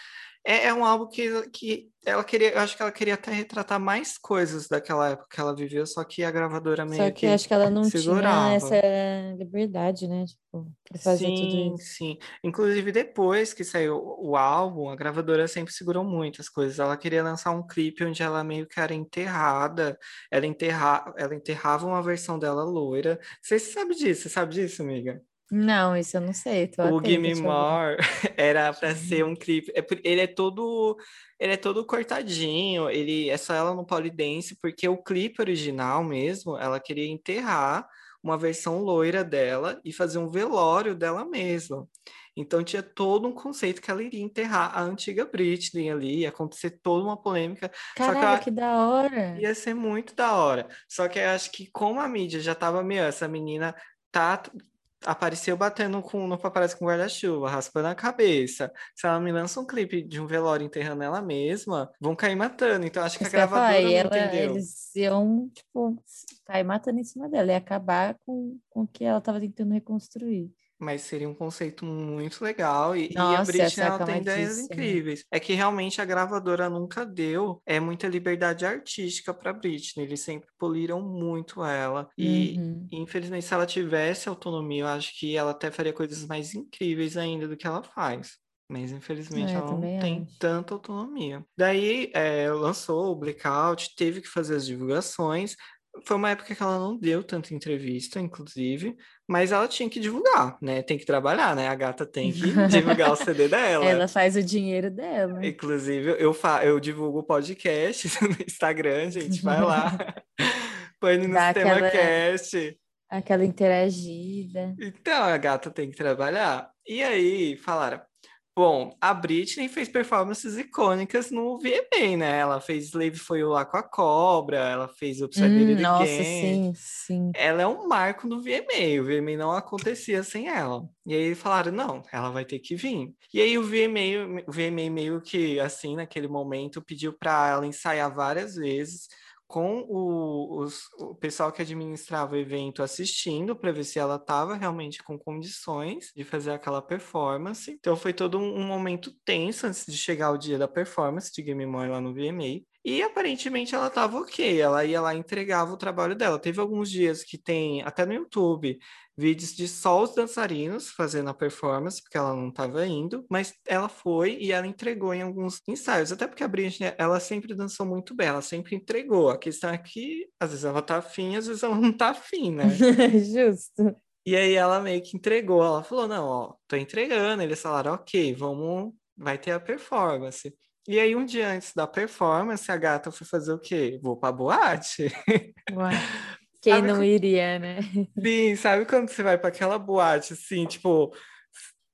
é, é um álbum que, que ela queria, eu acho que ela queria até retratar mais coisas daquela época que ela viveu, só que a gravadora meio só que, que acho que ela não segurava. tinha essa liberdade, né, tipo, pra fazer sim, tudo isso. Sim, Inclusive depois que saiu o álbum, a gravadora sempre segurou muitas coisas. Ela queria lançar um clipe onde ela meio que era enterrada, ela, enterra, ela enterrava uma versão dela loira. Você sabe disso? Você sabe disso, amiga? Não, isso eu não sei. O Gimme More era para ser um clipe. É ele é todo, ele é todo cortadinho. Ele é só ela no polidense porque o clipe original mesmo, ela queria enterrar uma versão loira dela e fazer um velório dela mesma. Então tinha todo um conceito que ela iria enterrar a antiga Britney ali, ia acontecer toda uma polêmica. Caralho, que, que, da hora! Ia ser muito da hora. Só que eu acho que como a mídia já tava meio, essa menina tá apareceu batendo com, no paparazzi com guarda-chuva, raspando a cabeça. Se ela me lança um clipe de um velório enterrando ela mesma, vão cair matando. Então acho que Isso a gravadora falar, não ela, entendeu. Eles iam, tipo, cair matando em cima dela e acabar com, com o que ela estava tentando reconstruir. Mas seria um conceito muito legal. E, Nossa, e a Britney é ela tem ideias incríveis. É que realmente a gravadora nunca deu é muita liberdade artística para Britney. Eles sempre poliram muito ela. E Uhum. infelizmente, se ela tivesse autonomia, eu acho que ela até faria coisas mais incríveis ainda do que ela faz. Mas infelizmente É, ela não tem acho. tanta autonomia. Daí é, lançou o Blackout, teve que fazer as divulgações. Foi uma época que ela não deu tanta entrevista, inclusive, mas ela tinha que divulgar, né? Tem que trabalhar, né? A gata tem que divulgar o CD dela. Ela faz o dinheiro dela. Inclusive, eu, fa eu divulgo podcasts no Instagram, gente, vai lá. Põe no Dá Sistema aquela- Cast. Aquela interagida. Então, a gata tem que trabalhar. E aí, falaram, bom, a Britney fez performances icônicas no VMA, né? Ela fez Slave foi lá com a cobra, ela fez Upside Hum, Down nossa, Again. sim, sim. Ela é um marco no VMA, o VMA não acontecia sem ela. E aí falaram, não, ela vai ter que vir. E aí o VMA, o VMA meio que, assim, naquele momento, pediu para ela ensaiar várias vezes, com o, os- o pessoal que administrava o evento assistindo, para ver se ela estava realmente com condições de fazer aquela performance. Então foi todo um, um momento tenso antes de chegar o dia da performance de Game More lá no VMA. E aparentemente ela estava ok, ela ia lá e entregava o trabalho dela. Teve alguns dias que tem, até no YouTube, vídeos de só os dançarinos fazendo a performance, porque ela não estava indo, mas ela foi e ela entregou em alguns ensaios. Até porque a Britney, ela sempre dançou muito bem, ela sempre entregou. A questão é que às vezes ela tá afim, às vezes ela não tá afim, né? Justo. E aí ela meio que entregou, ela falou, não, ó, tô entregando. Eles falaram, ok, vamos, vai ter a performance. E aí um dia antes da performance, a gata foi fazer o quê? Vou pra boate. Uai. Quem Sabe não co- iria, né? Sim, sabe quando você vai pra aquela boate, assim, tipo,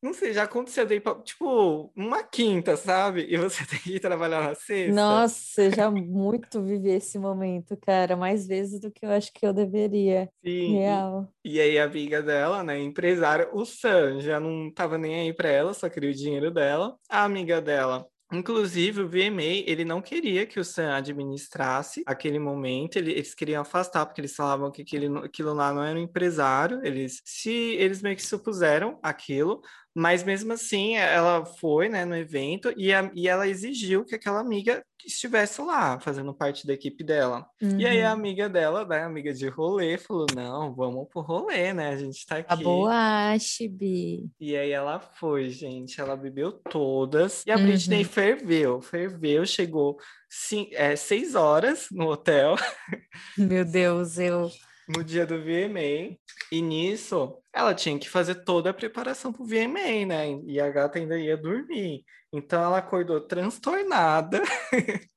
não sei, já aconteceu daí, pra- tipo, uma quinta, sabe? E você tem que ir trabalhar na sexta. Nossa, eu já muito vivi esse momento, cara, mais vezes do que eu acho que eu deveria. Sim, Real. E aí a amiga dela, né, empresária, o Sam já não tava nem aí pra ela, só queria o dinheiro dela. A amiga dela, inclusive o VMA, ele não queria que o Sam administrasse aquele momento, ele- eles queriam afastar, porque eles falavam que aquele, não- aquilo lá não era um empresário, eles se eles meio que se opuseram àquilo, mas mesmo assim ela foi, né, no evento e, a- e ela exigiu que aquela amiga estivesse lá, fazendo parte da equipe dela. E aí a Uhum. amiga dela, né, amiga de rolê, falou: não, vamos pro rolê, né? A gente tá A aqui. boate, Bi. E aí ela foi, gente. Ela bebeu todas. E a Britney Uhum. ferveu, ferveu, chegou cin- é, seis horas no hotel Meu Deus, eu. No dia do VMA. E nisso, ela tinha que fazer toda a preparação pro VMA, né? E a gata ainda ia dormir. Então ela acordou transtornada,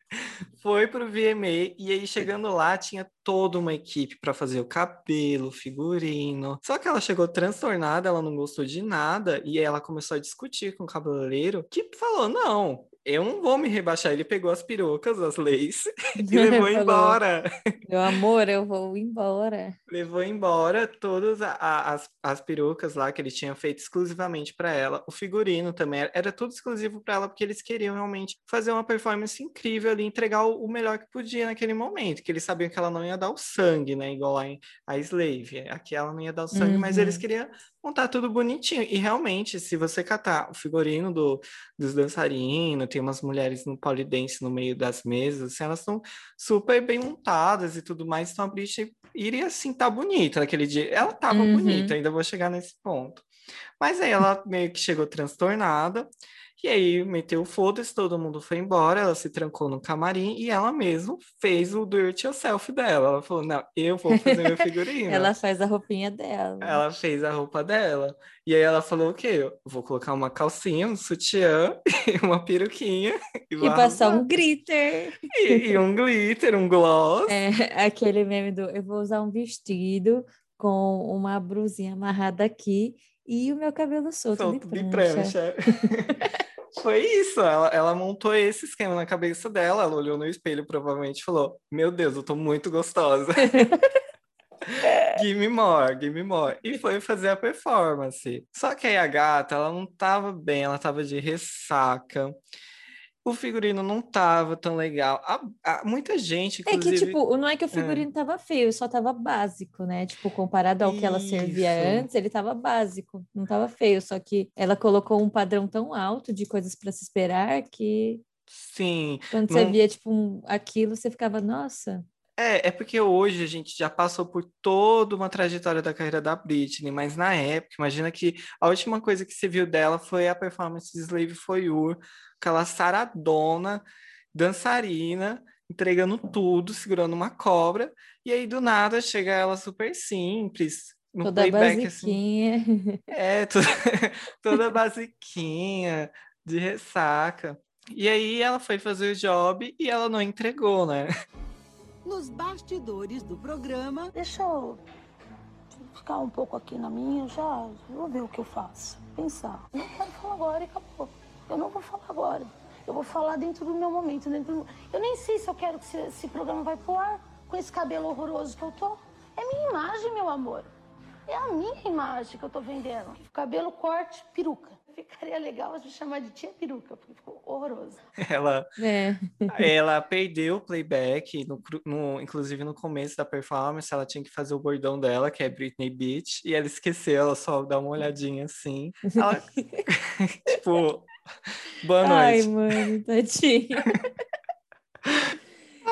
foi pro VMA e aí chegando lá tinha toda uma equipe para fazer o cabelo, figurino. Só que ela chegou transtornada, ela não gostou de nada e ela começou a discutir com o cabeleireiro, que falou: "Não, eu não vou me rebaixar". Ele pegou as perucas, as lace e levou embora. Meu amor, eu vou embora. levou embora todas a- a- as, as perucas lá que ele tinha feito exclusivamente para ela. O figurino também era, era tudo exclusivo para ela, porque eles queriam realmente fazer uma performance incrível ali, entregar o, o melhor que podia naquele momento, que eles sabiam que ela não ia dar o sangue, né? Igual lá em a Slave. Aqui ela não ia dar o sangue, mas eles Uhum. queriam montar tudo bonitinho. E realmente, se você catar o figurino do, dos dançarinos, tem umas mulheres no polidense no meio das mesas, assim, elas estão super bem montadas e tudo mais, então a Britney iria assim estar bonita naquele dia. Ela estava Uhum. bonita, ainda vou chegar nesse ponto. Mas aí ela meio que chegou transtornada, e aí meteu o foda-se, todo mundo foi embora, ela se trancou no camarim e ela mesma fez o do it yourself dela. Ela falou: Não, eu vou fazer meu figurino. Ela faz a roupinha dela. Ela fez a roupa dela. E aí ela falou o quê? Eu vou colocar uma calcinha, um sutiã e uma peruquinha. E, E passar um glitter. E, e um glitter, um gloss. É, aquele meme do eu vou usar um vestido com uma brusinha amarrada aqui e o meu cabelo solto, solto de de prancha. Foi isso, ela, ela montou esse esquema na cabeça dela, ela olhou no espelho provavelmente falou, meu Deus, eu tô muito gostosa. give me more, give me more. E foi fazer a performance. Só que aí a gata, ela não tava bem, ela tava de ressaca. O figurino não tava tão legal. A, muita gente, inclusive... É que, tipo, não é que o figurino é. tava feio, só tava básico, né? Tipo, comparado ao Isso. que ela servia antes, ele tava básico, não tava feio. Só que ela colocou um padrão tão alto de coisas para se esperar que... Sim. Quando não... você via, tipo, um, aquilo, você ficava, nossa... É, é porque hoje a gente já passou por toda uma trajetória da carreira da Britney, mas na época, imagina que a última coisa que você viu dela foi a performance de Slave For You, aquela saradona, dançarina, entregando tudo, segurando uma cobra, e aí do nada chega ela super simples, no toda playback basiquinha. assim. É, toda, toda basiquinha, de ressaca. E aí ela foi fazer o job e ela não entregou, né? Nos bastidores do programa. Deixa eu ficar um pouco aqui na minha, já vou ver o que eu faço. Pensar. Não quero falar agora e acabou. Eu não vou falar agora. Eu vou falar dentro do meu momento. Dentro do... Eu nem sei se eu quero que esse programa vai pro ar com esse cabelo horroroso que eu tô. É minha imagem, meu amor. É a minha imagem que eu tô vendendo. Cabelo, corte, peruca ficaria legal se chamar de tia peruca, porque ficou horroroso. Ela, é. ela perdeu o playback, no, no, inclusive no começo da performance, ela tinha que fazer o bordão dela, que é Britney Beach, e ela esqueceu, ela só dá uma olhadinha assim. Ela, tipo, boa noite. Ai, mano, tadinha.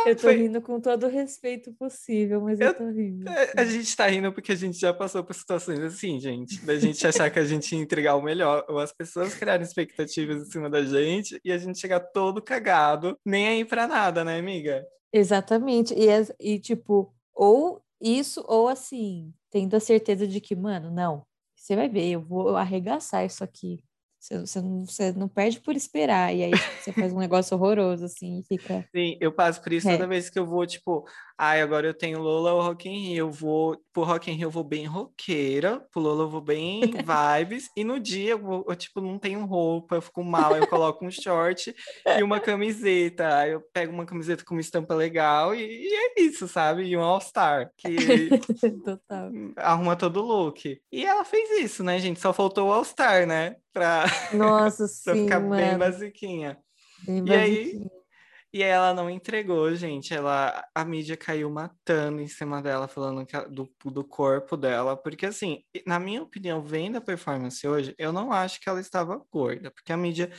Eu tô Foi... rindo com todo o respeito possível, mas eu, eu tô rindo. É, a, a gente tá rindo porque a gente já passou por situações assim, gente. Da gente achar que a gente ia entregar o melhor, ou as pessoas criarem expectativas em cima da gente e a gente chegar todo cagado, nem aí pra nada, né, amiga? Exatamente. E, e tipo, ou isso, ou assim, tendo a certeza de que, mano, não, você vai ver, eu vou arregaçar isso aqui. Você, você, não, você não perde por esperar, e aí você faz um negócio horroroso, assim, e fica. Sim, eu passo por isso é. toda vez que eu vou, tipo, ai, agora eu tenho Lola ou Rock in Rio, eu vou, pro Rock in Rio eu vou bem roqueira, pro Lola eu vou bem vibes, e no dia eu, vou, eu, tipo, não tenho roupa, eu fico mal, eu coloco um short e uma camiseta, aí eu pego uma camiseta com uma estampa legal, e, e é isso, sabe? E um All-Star, que Total. arruma todo o look. E ela fez isso, né, gente? Só faltou o All-Star, né? Pra, Nossa, pra sim, ficar mano. bem basiquinha. Bem e basiquinha. aí e ela não entregou, gente. Ela, a mídia caiu matando em cima dela, falando que, do, do corpo dela. Porque, assim, na minha opinião, vendo a performance hoje, eu não acho que ela estava gorda. Porque a mídia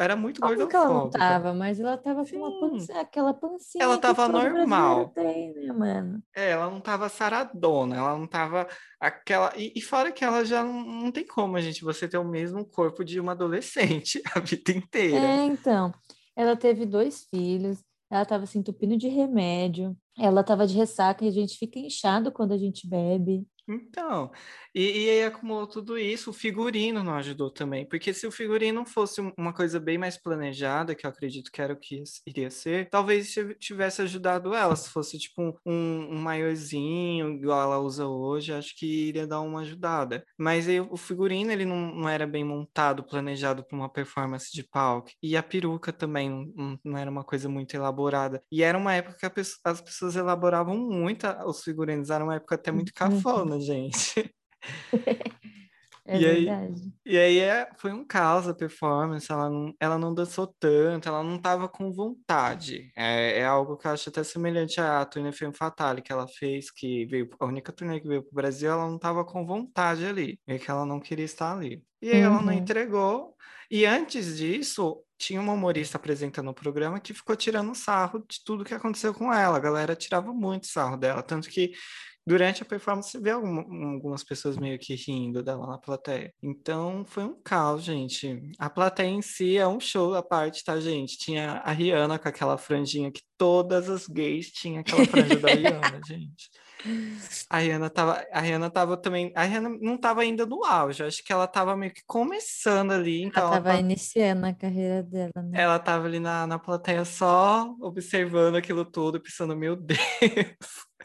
era muito Como gordofóbica. ela não tava? Mas ela tava com uma pança, aquela pancinha. Ela tava normal. Tem, né, mano? É, ela não tava saradona, ela não tava aquela. E, e fora que ela já não, não tem como, gente, você ter o mesmo corpo de uma adolescente a vida inteira. É, então. Ela teve dois filhos, ela estava se entupindo de remédio, ela estava de ressaca e a gente fica inchado quando a gente bebe. Então, e, e aí acumulou tudo isso, o figurino não ajudou também, porque se o figurino fosse uma coisa bem mais planejada, que eu acredito que era o que iria ser, talvez tivesse ajudado ela, se fosse tipo um, um maiorzinho, igual ela usa hoje, acho que iria dar uma ajudada. Mas aí o figurino, ele não, não era bem montado, planejado para uma performance de palco, e a peruca também não, não era uma coisa muito elaborada. E era uma época que as pessoas elaboravam muito os figurinos, era uma época até muito cafona, gente. É e verdade. Aí, e aí é, foi um caos a performance, ela não, ela não dançou tanto, ela não estava com vontade. É, é algo que eu acho até semelhante à turnê Femme Fatale que ela fez, que veio, a única turnê que veio para o Brasil, ela não estava com vontade ali, é que ela não queria estar ali. E aí uhum. ela não uhum. entregou. E antes disso, tinha uma humorista apresentando o programa que ficou tirando sarro de tudo que aconteceu com ela. A galera tirava muito sarro dela, tanto que durante a performance você vê algumas pessoas meio que rindo dela na plateia. Então foi um caos, gente. A plateia em si é um show à parte, tá, gente? Tinha a Rihanna com aquela franjinha que todas as gays tinham aquela franja da Rihanna, gente. A Rihanna tava, a Rihanna tava também, a Rihanna não tava ainda no auge, acho que ela tava meio que começando ali, então ela tava ela iniciando a carreira dela, né? Ela tava ali na, na plateia só observando aquilo tudo, pensando, meu Deus,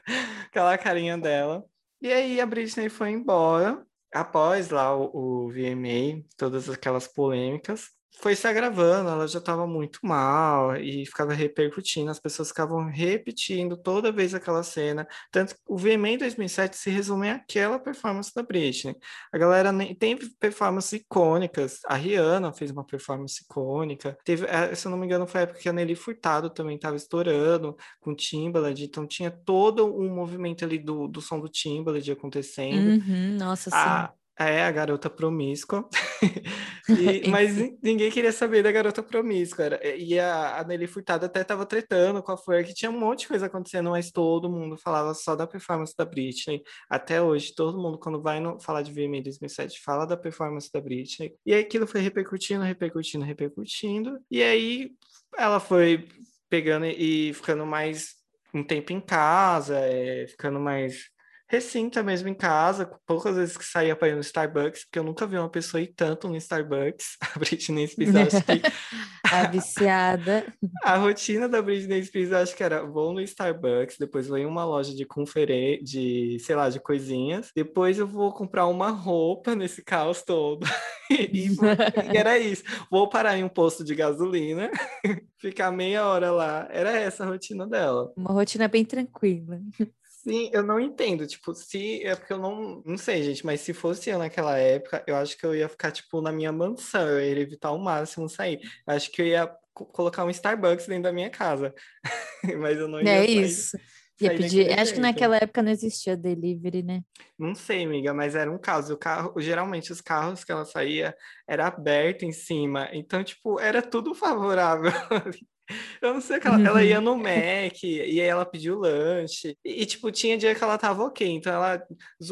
aquela carinha dela. E aí a Britney foi embora, após lá o, o VMA, todas aquelas polêmicas, foi se agravando, ela já estava muito mal e ficava repercutindo, as pessoas ficavam repetindo toda vez aquela cena. Tanto que o VMA em 2007 se resume àquela performance da Britney. A galera nem, tem performances icônicas, a Rihanna fez uma performance icônica, teve, eh, se eu não me engano, foi a época que a Nelly Furtado também estava estourando com Timbaland, então tinha todo um movimento ali do, do som do Timbaland acontecendo. Uhum, nossa, a, sim. É, a garota promíscua. e, mas ninguém queria saber da garota promíscua. Era, e a, a Nelly Furtado até estava tretando com a que tinha um monte de coisa acontecendo, mas todo mundo falava só da performance da Britney. Até hoje, todo mundo, quando vai no, falar de VMA 2007, fala da performance da Britney. E aí aquilo foi repercutindo, repercutindo, repercutindo. E aí ela foi pegando e ficando mais um tempo em casa, é, ficando mais recinta mesmo em casa, poucas vezes que saía para ir no Starbucks, porque eu nunca vi uma pessoa ir tanto no Starbucks. A Britney Spears, acho que... a viciada. a rotina da Britney Spears, acho que era vou no Starbucks, depois vou em uma loja de conferência, de, sei lá, de coisinhas, depois eu vou comprar uma roupa nesse caos todo. e, e era isso. Vou parar em um posto de gasolina, ficar meia hora lá. Era essa a rotina dela. Uma rotina bem tranquila. Sim, eu não entendo, tipo, se é porque eu não, não sei, gente, mas se fosse eu naquela época, eu acho que eu ia ficar tipo na minha mansão, eu ia evitar ao máximo sair. Eu acho que eu ia colocar um Starbucks dentro da minha casa. mas eu não ia É sair, isso. Ia pedir. Acho que jeito. naquela época não existia delivery, né? Não sei, amiga, mas era um caso. O carro, geralmente os carros que ela saía era aberto em cima, então tipo, era tudo favorável. Eu não sei, que ela, ela ia no Mac, e aí ela pediu lanche, e, tipo, tinha dia que ela tava ok, então ela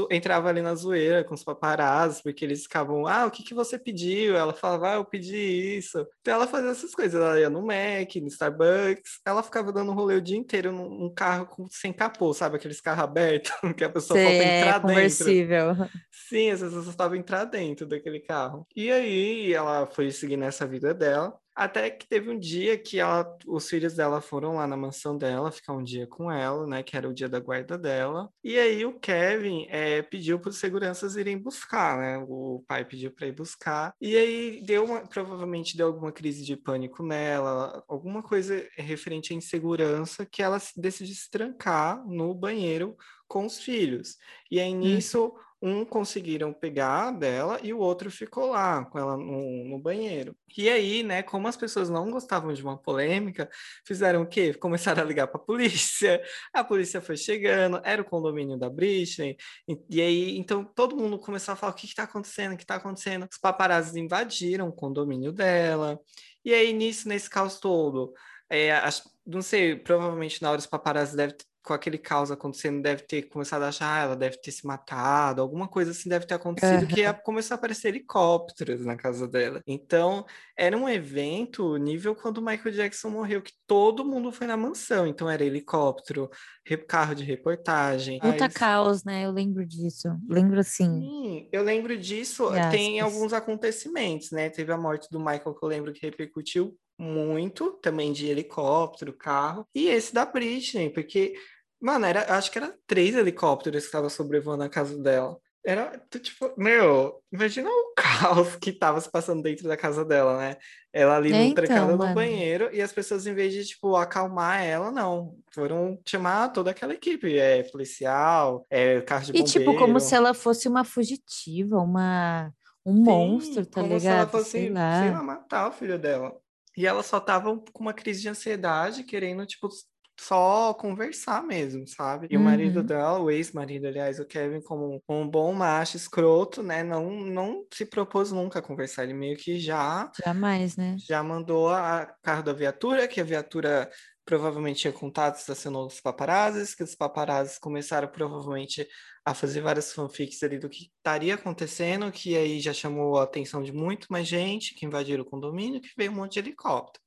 entrava ali na zoeira com os paparazzi, porque eles ficavam, ah, o que que você pediu? Ela falava, ah, eu pedi isso. Então ela fazia essas coisas, ela ia no Mac, no Starbucks, ela ficava dando rolê o dia inteiro num, num carro com, sem capô, sabe? Aqueles carros abertos, que a pessoa Cê falta é entrar dentro. conversível. Sim, as pessoas estavam entrar dentro daquele carro. E aí ela foi seguindo essa vida dela. Até que teve um dia que ela, os filhos dela foram lá na mansão dela, ficar um dia com ela, né? Que era o dia da guarda dela. E aí o Kevin é, pediu para os seguranças irem buscar, né? O pai pediu para ir buscar. E aí deu uma, provavelmente deu alguma crise de pânico nela, alguma coisa referente à insegurança, que ela decidiu se trancar no banheiro com os filhos. E aí nisso um conseguiram pegar dela e o outro ficou lá com ela no, no banheiro. E aí, né, como as pessoas não gostavam de uma polêmica, fizeram o quê? Começaram a ligar para a polícia. A polícia foi chegando, era o condomínio da Britney. E, e aí, então todo mundo começou a falar: o que está acontecendo? O que está acontecendo? Os paparazzis invadiram o condomínio dela. E aí, nisso, nesse caos todo, é, não sei, provavelmente na hora os paparazzi devem ter com aquele caos acontecendo, deve ter começado a achar, ah, ela deve ter se matado, alguma coisa assim deve ter acontecido, que ia começar a aparecer helicópteros na casa dela. Então, era um evento nível quando o Michael Jackson morreu, que todo mundo foi na mansão. Então, era helicóptero, carro de reportagem. Puta Mas- caos, né? Eu lembro disso. Lembro assim. Sim, eu lembro disso. Entre Tem aspas. alguns acontecimentos, né? Teve a morte do Michael, que eu lembro que repercutiu muito, também de helicóptero, carro, e esse da Britney, porque, mano, era, acho que era três helicópteros que estavam sobrevoando a casa dela. Era, tipo, meu, imagina o caos que tava se passando dentro da casa dela, né? Ela ali É, no- trancada então, no banheiro, e as pessoas, em vez de, tipo, acalmar ela, não. Foram chamar toda aquela equipe, é, policial, é, carro de E tipo, como bombeiro. se ela fosse uma fugitiva, uma um Sim, monstro, tá como se ela ligado? fosse, Sei sei lá. lá, matar o filho dela. E ela só tava com uma crise de ansiedade, querendo, tipo, só conversar mesmo, sabe? E o marido Uhum. dela, o ex-marido, aliás, o Kevin, como um bom macho escroto, né? Não, não se propôs nunca a conversar. Ele meio que já Jamais, né? já mandou a carro da viatura, que a viatura provavelmente tinha contatos acionou os paparazzis, que os paparazzis começaram provavelmente a fazer várias fanfics ali do que estaria acontecendo, que aí já chamou a atenção de muito mais gente que invadiram o condomínio, que veio um monte de helicóptero.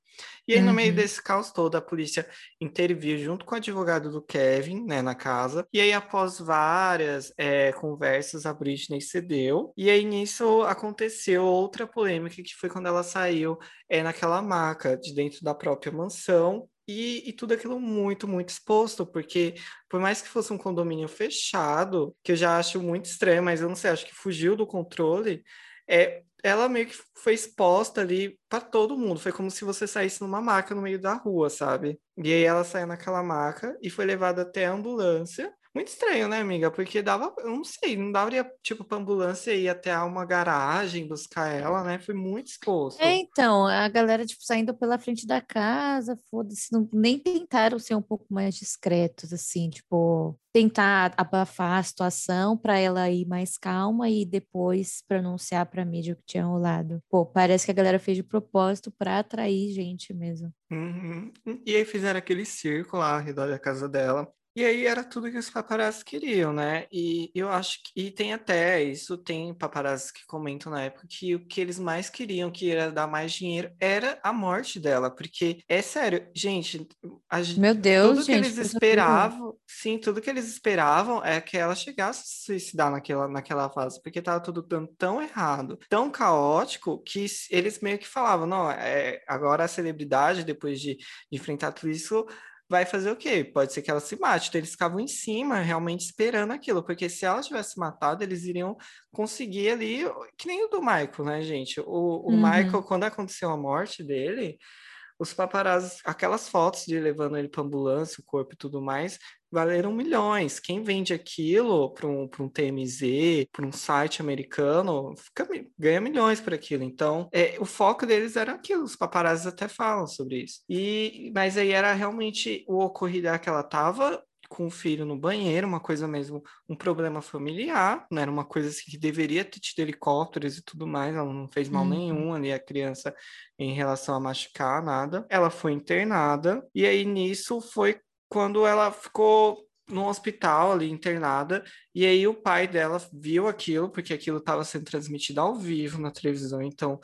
E aí, no meio Uhum. desse caos todo, a polícia interviu junto com o advogado do Kevin, né, na casa. E aí, após várias eh, conversas, a Britney cedeu. E aí, nisso, aconteceu outra polêmica, que foi quando ela saiu é, naquela maca de dentro da própria mansão. E, e tudo aquilo muito, muito exposto, porque por mais que fosse um condomínio fechado, que eu já acho muito estranho, mas eu não sei, acho que fugiu do controle, é, ela meio que foi exposta ali para todo mundo. Foi como se você saísse numa maca no meio da rua, sabe? E aí ela saiu naquela maca e foi levada até a ambulância. Muito estranho, né, amiga? Porque dava, eu não sei, não daria, tipo, pra ambulância ir até uma garagem buscar ela, né? Foi muito exposto. É, então, a galera, tipo, saindo pela frente da casa, foda-se, não- nem tentaram ser um pouco mais discretos, assim, tipo, tentar abafar a situação para ela ir mais calma e depois pronunciar pra mídia o que tinha rolado. Pô, parece que a galera fez de propósito pra atrair gente mesmo. Uhum. E aí fizeram aquele circo lá ao redor da casa dela. E aí era tudo que os paparazzi queriam, né? E eu acho que e tem até isso, tem paparazzi que comentam na época que o que eles mais queriam, que era dar mais dinheiro, era a morte dela, porque é sério, gente, a Meu Deus, tudo que gente, eles coisa esperavam, sim, tudo que eles esperavam é que ela chegasse a se suicidar naquela, naquela fase, porque tava tudo dando tão errado, tão caótico, que eles meio que falavam, não, é, agora a celebridade, depois de, de enfrentar tudo isso, vai fazer o quê? Pode ser que ela se mate. Então eles ficavam em cima, realmente esperando aquilo, porque se ela tivesse matado, eles iriam conseguir ali, que nem o do Michael, né, gente? O, o Uhum. Michael, quando aconteceu a morte dele, os paparazzi, aquelas fotos de levando ele para ambulância, o corpo e tudo mais, valeram milhões. Quem vende aquilo para um, um TMZ, para um site americano, fica ganha milhões por aquilo. Então, é, o foco deles era aquilo, os paparazzi até falam sobre isso. E, mas aí era realmente o ocorrido que ela estava com o filho no banheiro, uma coisa mesmo, um problema familiar, não era uma coisa assim que deveria ter tido helicópteros e tudo mais, ela não fez mal Uhum. nenhum ali a criança em relação a machucar, nada. Ela foi internada, e aí nisso foi quando ela ficou no hospital ali internada, e aí o pai dela viu aquilo, porque aquilo estava sendo transmitido ao vivo na televisão, então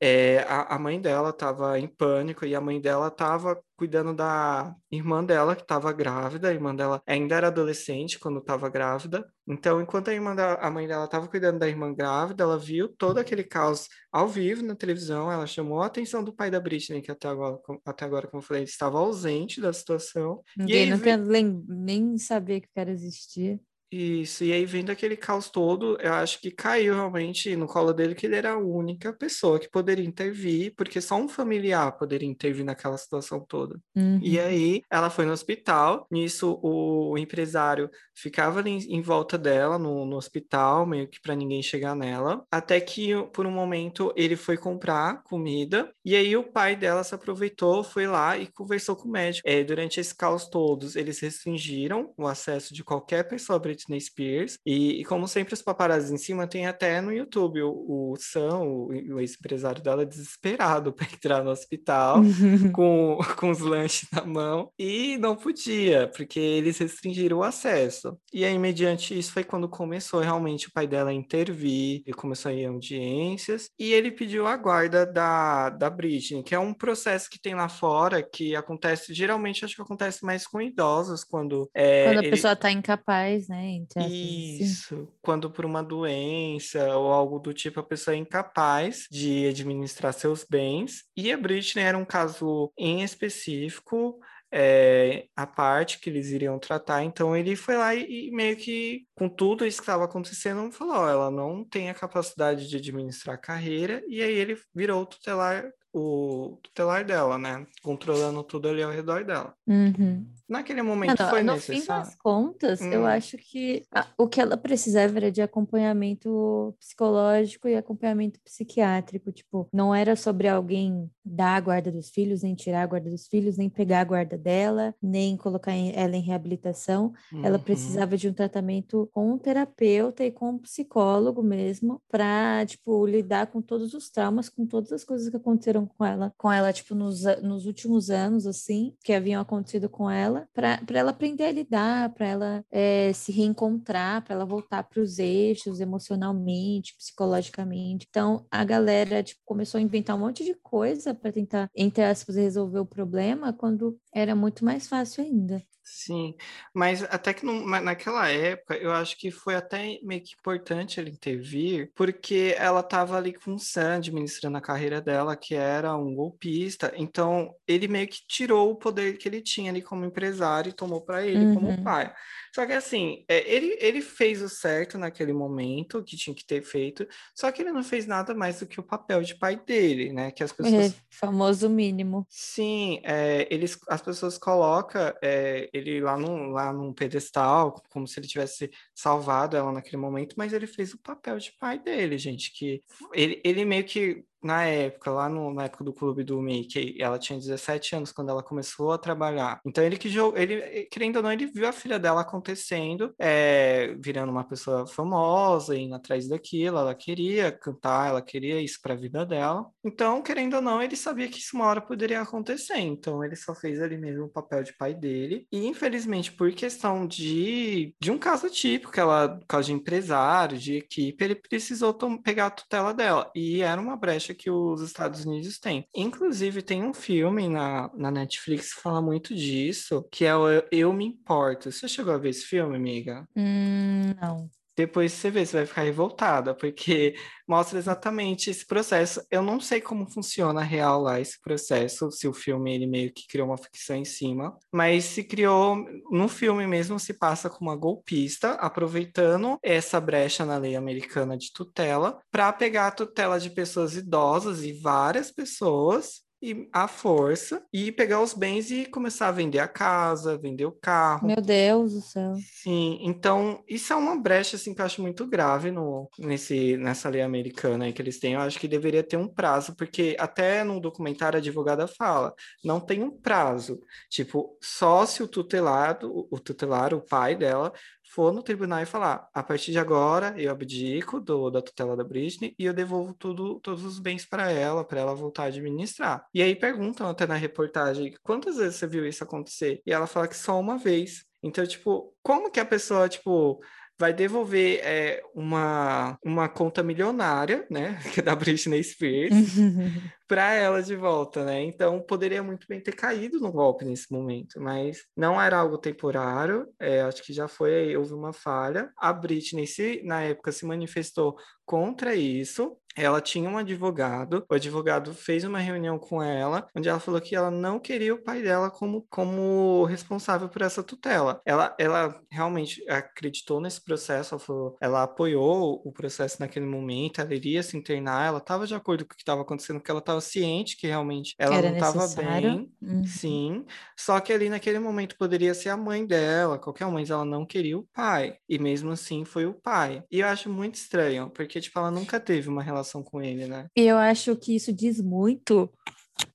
é, a, a mãe dela estava em pânico e a mãe dela estava cuidando da irmã dela que estava grávida. A irmã dela ainda era adolescente quando estava grávida. Então, enquanto a, irmã da, a mãe dela estava cuidando da irmã grávida, ela viu todo aquele caos ao vivo na televisão. Ela chamou a atenção do pai da Britney, que até agora, com- até agora como eu falei, estava ausente da situação. E Ninguém aí nunca vi- nem sabia que o cara existia. Isso, e aí vendo aquele caos todo, eu acho que caiu realmente no colo dele que ele era a única pessoa que poderia intervir, porque só um familiar poderia intervir naquela situação toda. E Uhum. aí ela foi no hospital, nisso o empresário ficava ali em, volta dela no, no hospital, meio que para ninguém chegar nela, até que por um momento ele foi comprar comida, e aí o pai dela se aproveitou, foi lá e conversou com o médico. É, durante esse caos todos, eles restringiram o acesso de qualquer pessoa Britney Spears, e, e como sempre os paparazzi em cima, tem até no YouTube. O, o Sam, o, o ex-empresário dela, desesperado para entrar no hospital com, com os lanches na mão. E não podia, porque eles restringiram o acesso. E aí, mediante isso, foi quando começou realmente o pai dela a intervir, e começou a ir a audiências, e ele pediu a guarda da, da Britney, que é um processo que tem lá fora, que acontece, geralmente acho que acontece mais com idosos, quando, é, Quando a ele- pessoa tá incapaz, né? Assim. isso, quando por uma doença ou algo do tipo a pessoa é incapaz de administrar seus bens. E a Britney era um caso em específico, é, a parte que eles iriam tratar. Então ele foi lá e, e meio que, com tudo isso que estava acontecendo, falou: "Ó, ela não tem a capacidade de administrar a carreira, e aí ele virou tutelar. O tutelar dela, né? Controlando tudo ali ao redor dela. Uhum. Naquele momento Mano, foi no fim necessário. das contas, eu Hum. acho que a- o que ela precisava era de acompanhamento psicológico e acompanhamento psiquiátrico. Tipo, não era sobre alguém dar a guarda dos filhos, nem tirar a guarda dos filhos, nem pegar a guarda dela, nem colocar ela em reabilitação. Ela Uhum. precisava de um tratamento com um terapeuta e com um psicólogo mesmo, para, tipo, lidar com todos os traumas, com todas as coisas que aconteceram com ela, com ela, tipo, nos, nos últimos anos, assim, que haviam acontecido com ela, para ela aprender a lidar, para ela eh, se reencontrar, para ela voltar para os eixos emocionalmente, psicologicamente. Então, a galera, tipo, começou a inventar um monte de coisa para tentar, entre aspas, resolver o problema, quando era muito mais fácil ainda. Sim, mas até que não, naquela época eu acho que foi até meio que importante ele intervir, porque ela estava ali com o Sam administrando a carreira dela, que era um golpista, então ele meio que tirou o poder que ele tinha ali como empresário e tomou para ele uhum. como pai. Só que assim, é, ele, ele fez o certo naquele momento, que tinha que ter feito, só que ele não fez nada mais do que o papel de pai dele, né? Que as pessoas. É, famoso mínimo. Sim, é, eles, as pessoas colocam é, ele lá num, lá num pedestal, como se ele tivesse salvado ela naquele momento, mas ele fez o papel de pai dele, gente. Que ele, ele meio que na época, lá no, na época do clube do Mickey, ela tinha 17 anos quando ela começou a trabalhar. Então ele que jogou, ele, querendo ou não, ele viu a filha dela acontecendo, é, virando uma pessoa famosa, indo atrás daquilo, ela queria cantar, ela queria isso para a vida dela. Então, querendo ou não, ele sabia que isso uma hora poderia acontecer. Então ele só fez ali mesmo o papel de pai dele. E infelizmente, por questão de, de um caso típico, ela, causa de empresário, de equipe, ele precisou pegar a tutela dela. E era uma brecha que os Estados Unidos têm. Inclusive, tem um filme na, na Netflix que fala muito disso, que é o Eu Me Importo. Você chegou a ver esse filme, amiga? Hum, não. Depois você vê, você vai ficar revoltada, porque mostra exatamente esse processo. Eu não sei como funciona real lá esse processo, se o filme ele meio que criou uma ficção em cima, mas se criou no filme mesmo se passa com uma golpista aproveitando essa brecha na lei americana de tutela para pegar a tutela de pessoas idosas e várias pessoas e a força e pegar os bens e começar a vender a casa, vender o carro. Meu Deus do céu. Sim, então isso é uma brecha assim que eu acho muito grave no nesse nessa lei americana aí que eles têm. Eu acho que deveria ter um prazo, porque até no documentário a advogada fala, não tem um prazo. Tipo, só se o tutelado, o tutelar, o pai dela, for no tribunal e falar: a partir de agora eu abdico do, da tutela da Britney e eu devolvo tudo, todos os bens para ela, para ela voltar a administrar. E aí perguntam até na reportagem: quantas vezes você viu isso acontecer? E ela fala que só uma vez. Então, tipo, como que a pessoa, tipo, vai devolver é, uma, uma conta milionária, né, que é da Britney Spears, para ela de volta, né? Então poderia muito bem ter caído no golpe nesse momento, mas não era algo temporário. É, acho que já foi, houve uma falha. A Britney se na época se manifestou contra isso. Ela tinha um advogado, o advogado fez uma reunião com ela, onde ela falou que ela não queria o pai dela como, como responsável por essa tutela. Ela, ela realmente acreditou nesse processo, ela, falou, ela apoiou o processo naquele momento, ela iria se internar, ela estava de acordo com o que estava acontecendo, porque ela estava ciente que realmente ela Era não estava bem, uhum. sim, só que ali naquele momento poderia ser a mãe dela, qualquer mãe, ela não queria o pai, e mesmo assim foi o pai. E eu acho muito estranho, porque porque, tipo, ela nunca teve uma relação com ele, né? E eu acho que isso diz muito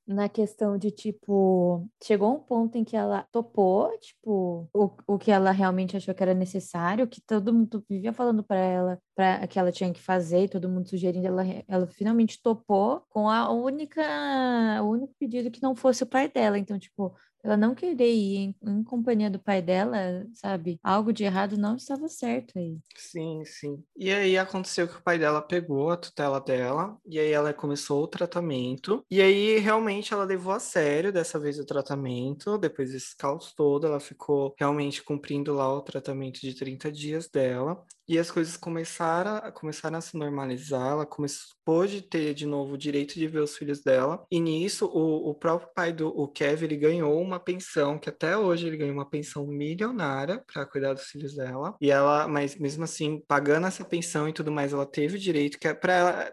na questão de, tipo, chegou um ponto em que ela topou, tipo, o, o que ela realmente achou que era necessário, que todo mundo vivia falando para ela, para que ela tinha que fazer, todo mundo sugerindo, ela, ela finalmente topou com a única, o único pedido que não fosse o pai dela. Então, tipo, ela não querer ir em, em, companhia do pai dela, sabe? Algo de errado não estava certo aí. Sim, sim. E aí aconteceu que o pai dela pegou a tutela dela, e aí ela começou o tratamento, e aí realmente ela levou a sério dessa vez o tratamento, depois desse caos todo, ela ficou realmente cumprindo lá o tratamento de 30 dias dela, e as coisas começaram, a, começaram a se normalizar, ela começou, pôde ter de novo o direito de ver os filhos dela, e nisso o, o próprio pai do o Kevin, ele ganhou uma pensão, que até hoje ele ganha uma pensão milionária para cuidar dos filhos dela, e ela, mas mesmo assim, pagando essa pensão e tudo mais, ela teve o direito, que é para ela,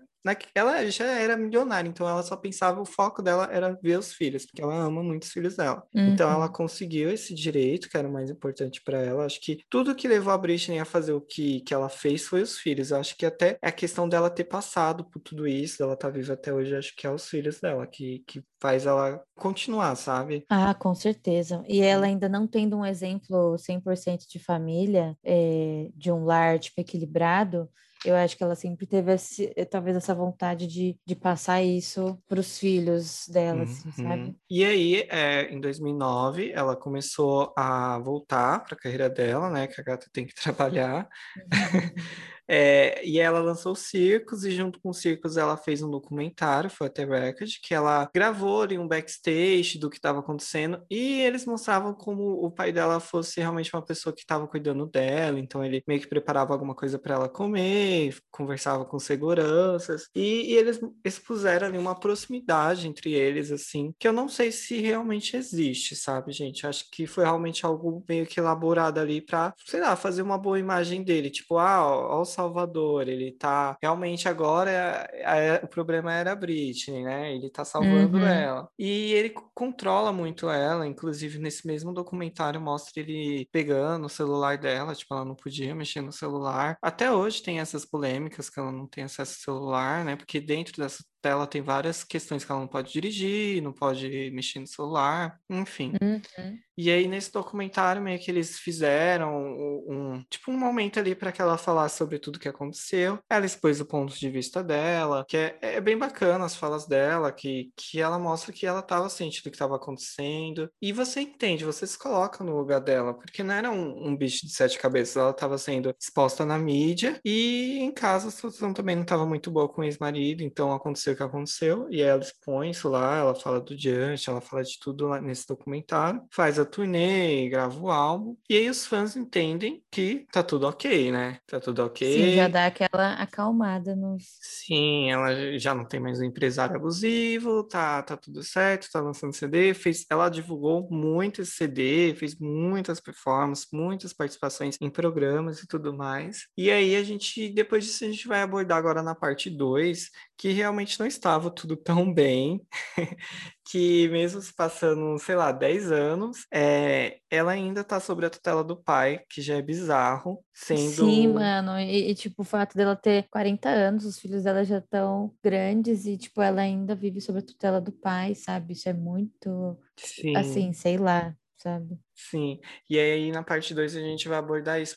ela já era milionária, então ela só pensava, o foco dela era ver os filhos, porque ela ama muito os filhos dela. Uhum. Então ela conseguiu esse direito, que era o mais importante para ela. Acho que tudo que levou a Britney a fazer o que, que ela fez foi os filhos. Eu acho que até a questão dela ter passado por tudo isso, ela tá viva até hoje, acho que é os filhos dela, que, que faz ela continuar, sabe? Ah, com certeza. E ela ainda não tendo um exemplo 100% de família, é, de um lar tipo, equilibrado, eu acho que ela sempre teve esse, eh, talvez essa vontade de, de passar isso para os filhos dela, assim, uhum. sabe? E aí, é, em 2009, ela começou a voltar para a carreira dela, né? Que a gata tem que trabalhar. Uhum. É, e ela lançou Circos, e junto com o Circos ela fez um documentário, foi até Record, que ela gravou ali um backstage do que estava acontecendo, e eles mostravam como o pai dela fosse realmente uma pessoa que estava cuidando dela, então ele meio que preparava alguma coisa para ela comer, conversava com seguranças, e, e eles expuseram ali uma proximidade entre eles, assim, que eu não sei se realmente existe, sabe, gente? Acho que foi realmente algo meio que elaborado ali para, sei lá, fazer uma boa imagem dele, tipo, ah, ó, ó o Salvador, ele tá realmente agora a, a, o problema era a Britney, né? Ele tá salvando Uhum. ela. E ele controla muito ela, inclusive nesse mesmo documentário mostra ele pegando o celular dela, tipo, ela não podia mexer no celular. Até hoje tem essas polêmicas que ela não tem acesso ao celular, né? Porque dentro dessa tela tem várias questões que ela não pode dirigir, não pode mexer no celular, enfim. Uhum. E aí, nesse documentário, meio que eles fizeram um, um- tipo um momento ali para que ela falasse sobre tudo que aconteceu. Ela expôs o ponto de vista dela, que é, é bem bacana as falas dela, que, que ela mostra que ela estava ciente do que estava acontecendo. E você entende, você se coloca no lugar dela, porque não era um, um bicho de sete cabeças, ela estava sendo exposta na mídia e em casa a situação também não estava muito boa com o ex-marido, então aconteceu o que aconteceu. E ela expõe isso lá, ela fala do diante, ela fala de tudo lá nesse documentário, faz a turnê, grava o álbum, e aí os fãs entendem que tá tudo ok, né? Tá tudo ok. Sim, já dá aquela acalmada nos. Sim, ela já não tem mais um empresário abusivo, tá, tá tudo certo, tá lançando CD, fez, ela divulgou muito esse CD, fez muitas performances, muitas participações em programas e tudo mais. E aí a gente, depois disso, a gente vai abordar agora na parte 2, que realmente não estava tudo tão bem, que mesmo se passando, sei lá, 10 anos, é, ela ainda tá sob a tutela do pai, que já é bizarro, sendo... Sim, mano. E, e, tipo, o fato dela ter 40 anos, os filhos dela já estão grandes e, tipo, ela ainda vive sob a tutela do pai, sabe? Isso é muito, Sim. assim, sei lá, sabe? Sim, e aí na parte 2 a gente vai abordar isso.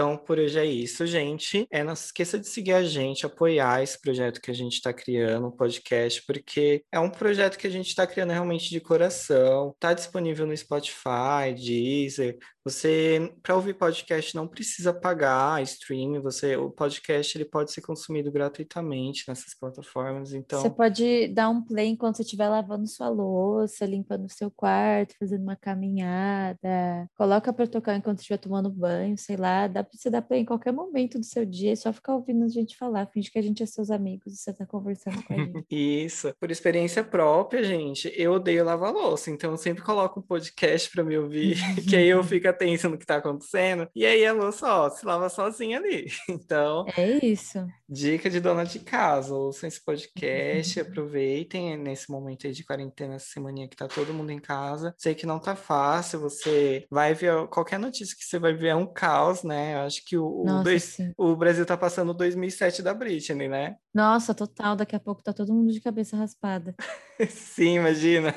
Então, por hoje é isso, gente. É, não se esqueça de seguir a gente, apoiar esse projeto que a gente está criando, o podcast, porque é um projeto que a gente está criando realmente de coração. Está disponível no Spotify, Deezer. Você, para ouvir podcast, não precisa pagar streaming. Você, o podcast ele pode ser consumido gratuitamente nessas plataformas. Então, Você pode dar um play enquanto você estiver lavando sua louça, limpando o seu quarto, fazendo uma caminhada. Coloca para tocar enquanto estiver tomando banho, sei lá. Dá você dar play em qualquer momento do seu dia, é só ficar ouvindo a gente falar. Finge que a gente é seus amigos e você tá conversando com a gente. Isso, por experiência própria, gente, eu odeio lavar louça, então eu sempre coloco um podcast para me ouvir, que aí eu fico atento no que tá acontecendo, e aí a louça, ó, se lava sozinha ali. Então, É isso. Dica de dona de casa, ouçam esse podcast, aproveitem nesse momento aí de quarentena, essa semaninha que tá todo mundo em casa. Sei que não tá fácil, você vai ver qualquer notícia que você vai ver é um caos, né? Eu acho que o, o, Nossa, dois- sim. o Brasil tá passando o 2007 da Britney, né? Nossa, total. Daqui a pouco tá todo mundo de cabeça raspada. Sim, imagina.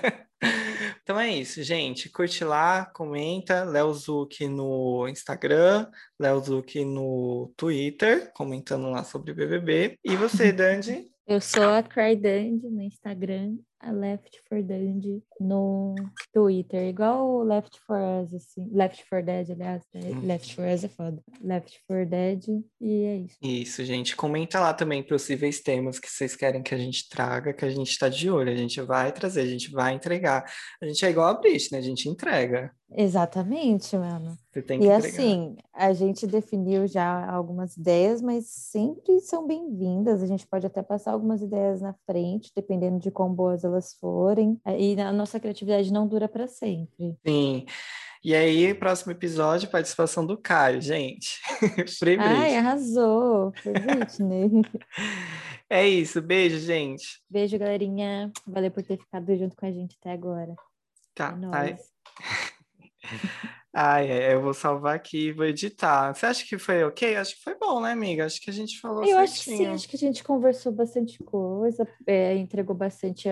Então é isso, gente. Curte lá, comenta. Léo Zuc no Instagram, Léo Zuc no Twitter, comentando lá sobre BBB. E você, Dandy? Eu sou a Cry Dandy no Instagram, Left for Dandy no Twitter, igual o Left for Us, assim. Left for Dead, aliás. né? Hum. Left for Us é foda. Left for Dead, e é isso. Isso, gente. Comenta lá também possíveis temas que vocês querem que a gente traga, que a gente tá de olho. A gente vai trazer, a gente vai entregar. A gente é igual a Britney, a gente entrega. Exatamente, mano. Você tem que E entregar. assim, a gente definiu já algumas ideias, mas sempre são bem-vindas. A gente pode até passar algumas ideias na frente, dependendo de quão boas elas forem. E a nossa criatividade não dura para sempre. Sim. E aí, próximo episódio, participação do Caio, gente. Free Ai, Britney. arrasou! Foi Britney. É isso, beijo, gente. Beijo, galerinha. Valeu por ter ficado junto com a gente até agora. Tá. É Ai, ai, ai, eu vou salvar aqui e vou editar. Você acha que foi ok? Acho que foi bom, né, amiga? Acho que a gente falou Eu acho que sim, certinho. acho que a gente conversou bastante coisa, é, entregou bastante